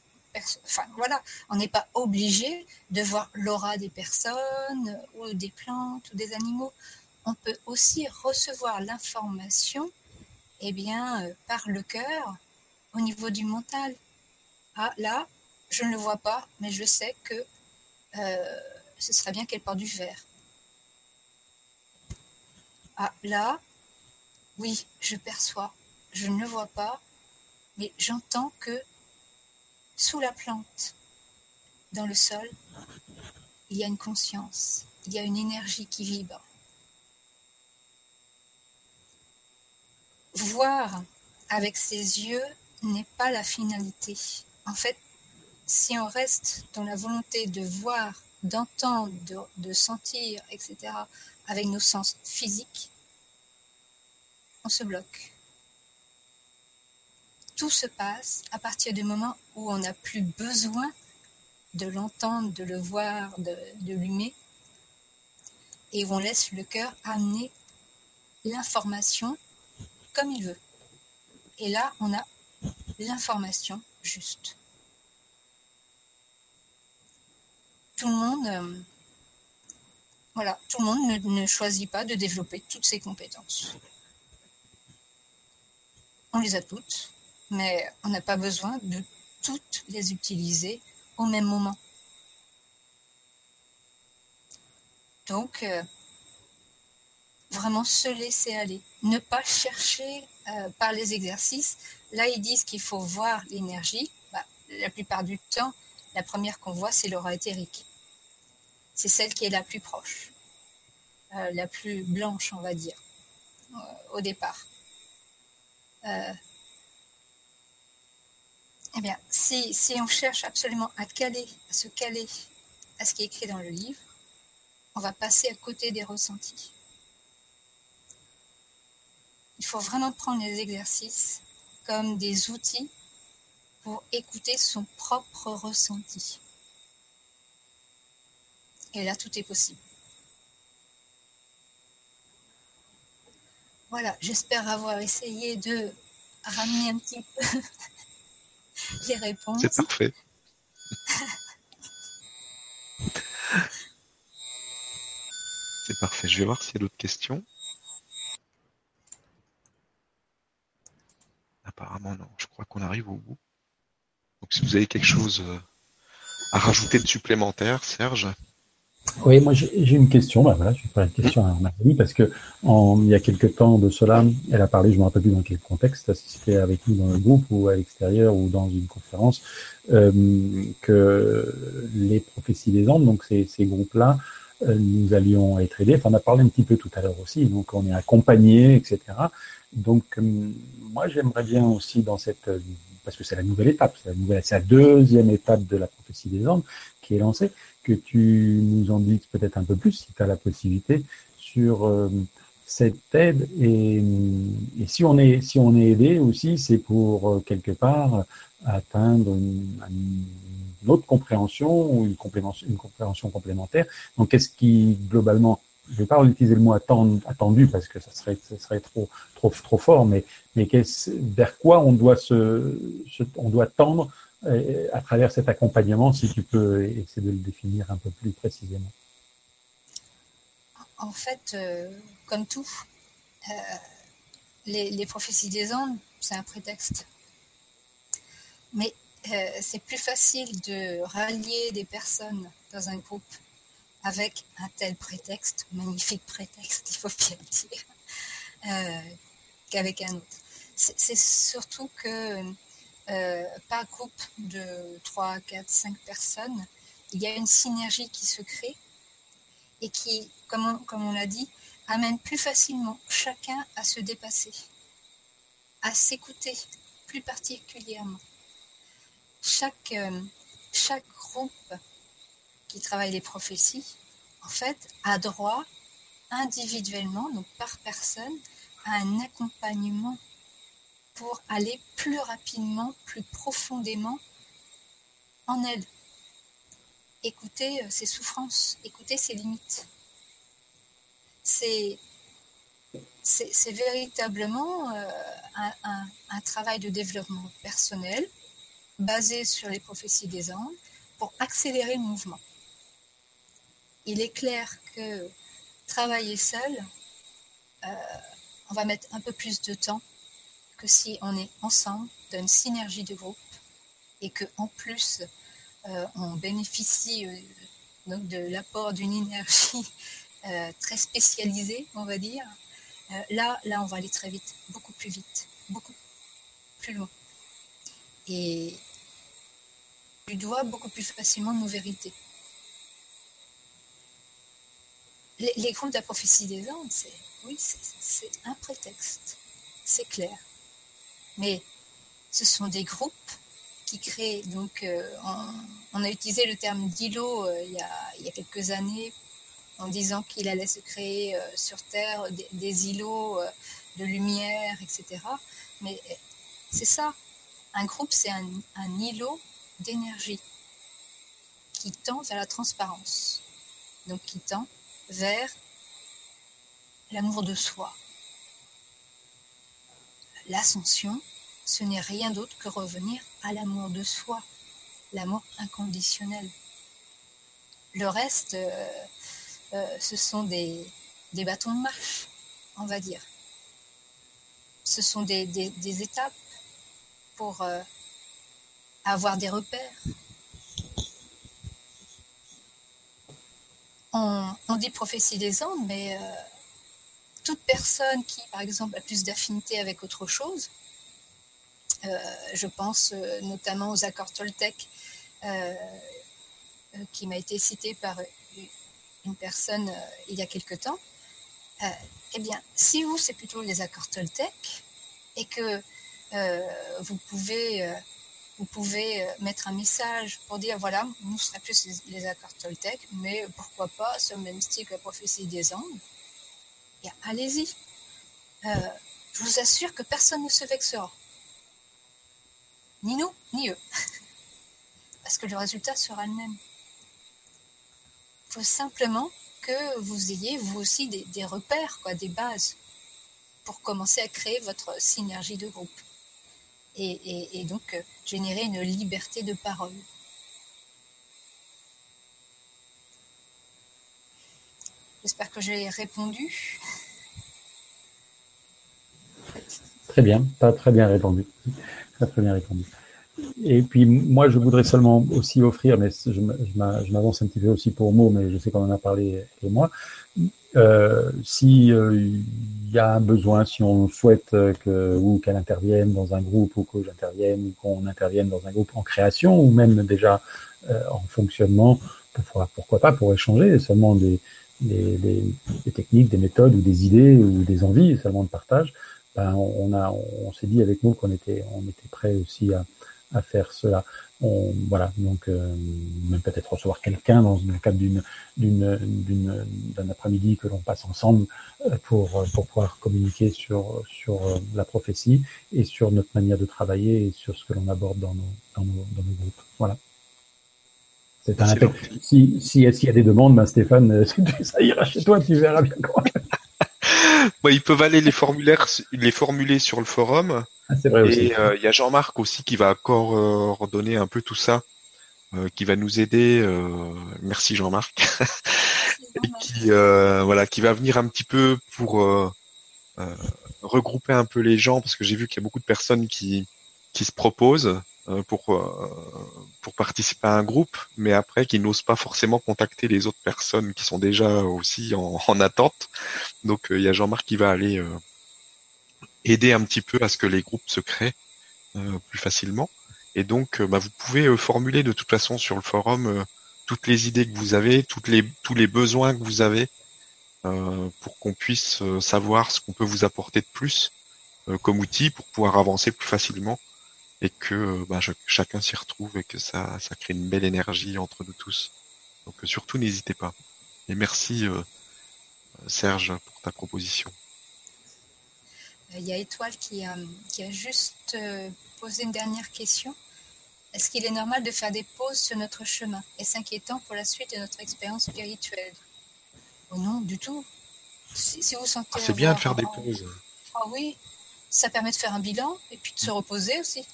enfin voilà, on n'est pas obligé de voir l'aura des personnes ou des plantes ou des animaux. On peut aussi recevoir l'information, eh bien, euh, par le cœur, au niveau du mental. Ah là, je ne le vois pas, mais je sais que euh, ce serait bien qu'elle porte du vert. Ah là, oui, je perçois je ne le vois pas, mais j'entends que sous la plante, dans le sol, il y a une conscience, il y a une énergie qui vibre. Voir avec ses yeux n'est pas la finalité. En fait, si on reste dans la volonté de voir, d'entendre, de, de, sentir, etc., avec nos sens physiques, on se bloque tout se passe à partir du moment où on n'a plus besoin de l'entendre, de le voir, de, l'humer, et on laisse le cœur amener l'information comme il veut. Et là, on a l'information juste. Tout le monde, euh, voilà, tout le monde ne choisit pas de développer toutes ses compétences. On les a toutes, mais on n'a pas besoin de toutes les utiliser au même moment. Donc, euh, vraiment se laisser aller, ne pas chercher euh, par les exercices. Là, ils disent qu'il faut voir l'énergie. Bah, la plupart du temps, la première qu'on voit, c'est l'aura éthérique. C'est celle qui est la plus proche, euh, la plus blanche, on va dire, au départ. Eh bien, si, on cherche absolument à se caler à ce qui est écrit dans le livre, on va passer à côté des ressentis. Il faut vraiment prendre les exercices comme des outils pour écouter son propre ressenti. Et là, tout est possible. Voilà, j'espère avoir essayé de ramener un petit peu [LAUGHS] les réponses. C'est parfait. [LAUGHS] C'est parfait. Je vais voir s'il y a d'autres questions. Apparemment non. Je crois qu'on arrive au bout. Donc si vous avez quelque chose euh, à rajouter de supplémentaire, Serge. Oui, moi j'ai une question. Bah voilà, je vais faire une question à Marie parce que il y a quelques temps de cela, elle a parlé, je ne me rappelle plus dans quel contexte, si c'était avec nous dans le groupe ou à l'extérieur ou dans une conférence, euh, que les prophéties des anges, donc ces, ces groupes-là, euh, nous allions être aidés. Enfin, on a parlé un petit peu tout à l'heure aussi, donc on est accompagné, etc. Donc euh, moi j'aimerais bien aussi dans cette parce que c'est la nouvelle étape, c'est la nouvelle, c'est la deuxième étape de la prophétie des anges qui est lancée que tu nous en dises peut-être un peu plus, si tu as la possibilité, sur euh, cette aide. Et, si, on est, si on est aidé aussi, c'est pour euh, quelque part atteindre une, autre compréhension ou une compréhension, une compréhension complémentaire. Donc, qu'est-ce qui, globalement, je ne vais pas utiliser le mot attendu parce que ça serait, ça serait trop, trop, trop fort, mais, mais vers quoi on doit se, on doit tendre euh, à travers cet accompagnement, si tu peux essayer de le définir un peu plus précisément. En fait, euh, comme tout, euh, les, prophéties des anges, c'est un prétexte. Mais c'est plus facile de rallier des personnes dans un groupe avec un tel prétexte, magnifique prétexte, il faut bien le dire, qu'avec un autre. C'est surtout que euh, par groupe de 3, 4, 5 personnes, il y a une synergie qui se crée et qui, comme on, l'a dit, amène plus facilement chacun à se dépasser, à s'écouter plus particulièrement. Chaque, euh, chaque groupe qui travaille les prophéties, en fait, a droit individuellement, donc par personne, à un accompagnement pour aller plus rapidement, plus profondément en elle. Écouter euh, ses souffrances, écouter ses limites. C'est c'est véritablement euh, un, travail de développement personnel basé sur les prophéties des anges pour accélérer le mouvement. Il est clair que travailler seul, euh, on va mettre un peu plus de temps que si on est ensemble d'une synergie de groupe et que en plus euh, on bénéficie euh, donc de l'apport d'une énergie [LAUGHS] euh, très spécialisée, on va dire, là, là, on va aller très vite, beaucoup plus vite, beaucoup plus loin. Et tu dois beaucoup plus facilement nos vérités. Les, groupes de la prophétie des Andes, c'est oui, c'est un prétexte, c'est clair mais ce sont des groupes qui créent. Donc, euh, on, a utilisé le terme d'îlot euh, il, y a quelques années en disant qu'il allait se créer euh, sur Terre des, îlots de lumière, etc. Mais c'est ça. Un groupe, c'est un, un îlot d'énergie qui tend vers la transparence, donc qui tend vers l'amour de soi, l'ascension, ce n'est rien d'autre que revenir à l'amour de soi, l'amour inconditionnel. Le reste, euh, euh, ce sont des, bâtons de marche, on va dire. Ce sont des, étapes pour euh, avoir des repères. On, dit prophétie des Andes, mais toute personne qui, par exemple, a plus d'affinité avec autre chose, euh, je pense euh, notamment aux accords Toltec, euh, qui m'a été cité par une personne il y a quelque temps. eh bien, si vous, c'est plutôt les accords Toltec, et que vous pouvez vous pouvez mettre un message pour dire voilà, nous serons plus les, accords Toltec, mais pourquoi pas ce même style que la prophétie des Allez-y. Euh, je vous assure que personne ne se vexera. Ni nous, ni eux. [LAUGHS] Parce que le résultat sera le même. Il faut simplement que vous ayez, vous aussi, des, repères, quoi, des bases, pour commencer à créer votre synergie de groupe. Et, et donc euh, générer une liberté de parole. Je ne J'espère que j'ai répondu. Très bien, pas très bien répondu. Très bien répondu. Et puis moi, je voudrais seulement aussi offrir, mais je m'avance un petit peu aussi pour mots, mais je sais qu'on en a parlé et moi. Euh, euh, y a un besoin, si on souhaite que ou qu'elle intervienne dans un groupe ou que j'intervienne ou qu'on intervienne dans un groupe en création ou même déjà euh, en fonctionnement, pourquoi pas pour échanger seulement des, des, des, des, techniques, des méthodes ou des idées ou des envies seulement de partage. Ben, on a, on s'est dit avec nous qu'on était, on était prêt aussi à, à faire cela. On, voilà, donc euh, même peut-être recevoir quelqu'un dans le cadre d'une d'une d'un après-midi que l'on passe ensemble euh, pour pour pouvoir communiquer sur sur euh, la prophétie et sur notre manière de travailler et sur ce que l'on aborde dans nos dans nos, dans nos groupes. Voilà. C'est un appel. Si si s'il y a des demandes, ben Stéphane, [LAUGHS] ça ira chez toi, tu verras bien quoi. [LAUGHS] ils peuvent aller les formulaires, les formuler sur le forum. Ah, c'est vrai et euh, il y a Jean-Marc aussi qui va encore euh, un peu tout ça, euh, qui va nous aider. merci Jean-Marc. [LAUGHS] et qui voilà, qui va venir un petit peu pour regrouper un peu les gens parce que j'ai vu qu'il y a beaucoup de personnes qui qui se proposent euh, pour euh, pour participer à un groupe, mais après qui n'osent pas forcément contacter les autres personnes qui sont déjà aussi en, [LAUGHS] en attente. Donc euh, il y a Jean-Marc qui va aller aider un petit peu à ce que les groupes se créent plus facilement. Et donc bah, vous pouvez formuler de toute façon sur le forum toutes les idées que vous avez, toutes les tous les besoins que vous avez pour qu'on puisse savoir ce qu'on peut vous apporter de plus comme outil pour pouvoir avancer plus facilement et que bah, chacun s'y retrouve et que ça, ça crée une belle énergie entre nous tous. Donc euh, surtout n'hésitez pas. Et merci euh, Serge pour ta proposition. Il y a Étoile qui a, qui a juste euh, posé une dernière question. Est-ce qu'il est normal de faire des pauses sur notre chemin? Est-ce inquiétant pour la suite de notre expérience spirituelle? Oh Non, du tout. Si, vous sentez. Ah, c'est bien de faire des pauses. Ah oui, ça permet de faire un bilan et puis de se reposer aussi.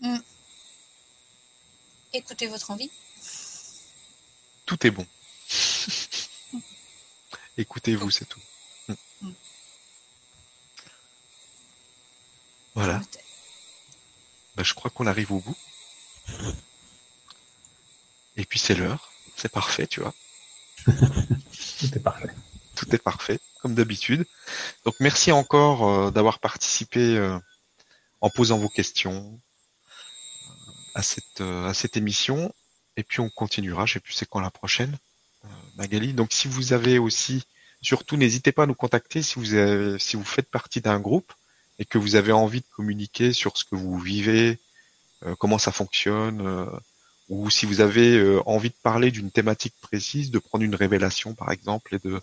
Mm. Écoutez votre envie. Tout est bon. [LAUGHS] Écoutez-vous, c'est tout. Mm. Mm. Voilà. Bah, je crois qu'on arrive au bout. Et puis c'est l'heure. C'est parfait, tu vois. [LAUGHS] Tout est parfait. Tout est parfait, comme d'habitude. Donc merci encore euh, d'avoir participé euh, en posant vos questions, à cette, euh, à cette émission. Et puis on continuera, je sais plus c'est quand la prochaine, euh, Magali. Donc si vous avez aussi, surtout n'hésitez pas à nous contacter si vous avez, si vous faites partie d'un groupe et que vous avez envie de communiquer sur ce que vous vivez, euh, comment ça fonctionne, ou si vous avez envie de parler d'une thématique précise, de prendre une révélation par exemple, et de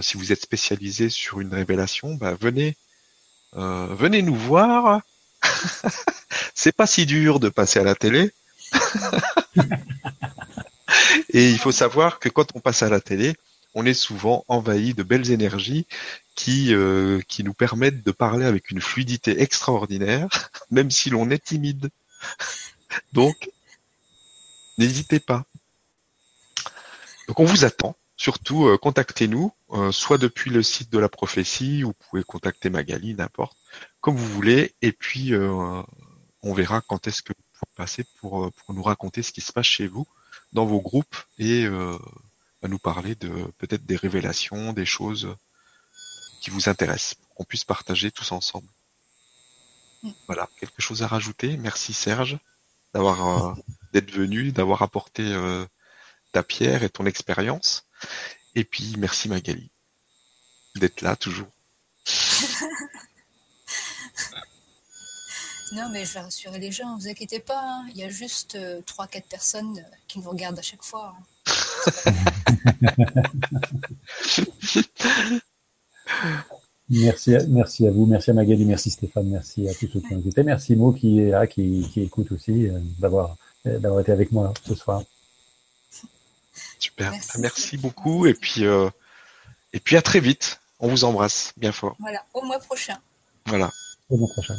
si vous êtes spécialisé sur une révélation, bah, venez, venez nous voir. [LAUGHS] c'est pas si dur de passer à la télé. [LAUGHS] Et il faut savoir que quand on passe à la télé, on est souvent envahi de belles énergies qui, euh, qui nous permettent de parler avec une fluidité extraordinaire, [LAUGHS] même si l'on est timide. Donc, n'hésitez pas. Donc on vous attend. Surtout, euh, contactez-nous, euh, soit depuis le site de la prophétie, ou vous pouvez contacter Magali, n'importe, comme vous voulez. Et puis, on verra quand est-ce que vous passez pour, euh, pour nous raconter ce qui se passe chez vous, dans vos groupes, et euh, à nous parler de peut-être des révélations, des choses qui vous intéressent, qu'on puisse partager tous ensemble. Mm. Voilà, quelque chose à rajouter? Merci Serge d'avoir euh, d'être venu, d'avoir apporté ta pierre et ton expérience. Et puis merci Magali d'être là toujours. [LAUGHS] Non, mais je vais rassurer les gens, vous inquiétez pas, hein. il y a juste euh, trois, 4 personnes euh, qui nous regardent à chaque fois. Hein. [LAUGHS] merci, à, merci à vous, merci à Magali, merci Stéphane, merci à tous ceux qui ont écouté, merci Mo qui est là, qui, qui écoute aussi, euh, d'avoir d'avoir été avec moi ce soir. Super, merci, beaucoup et puis et puis à très vite. On vous embrasse bien fort. Voilà, au mois prochain. Voilà. Au mois prochain.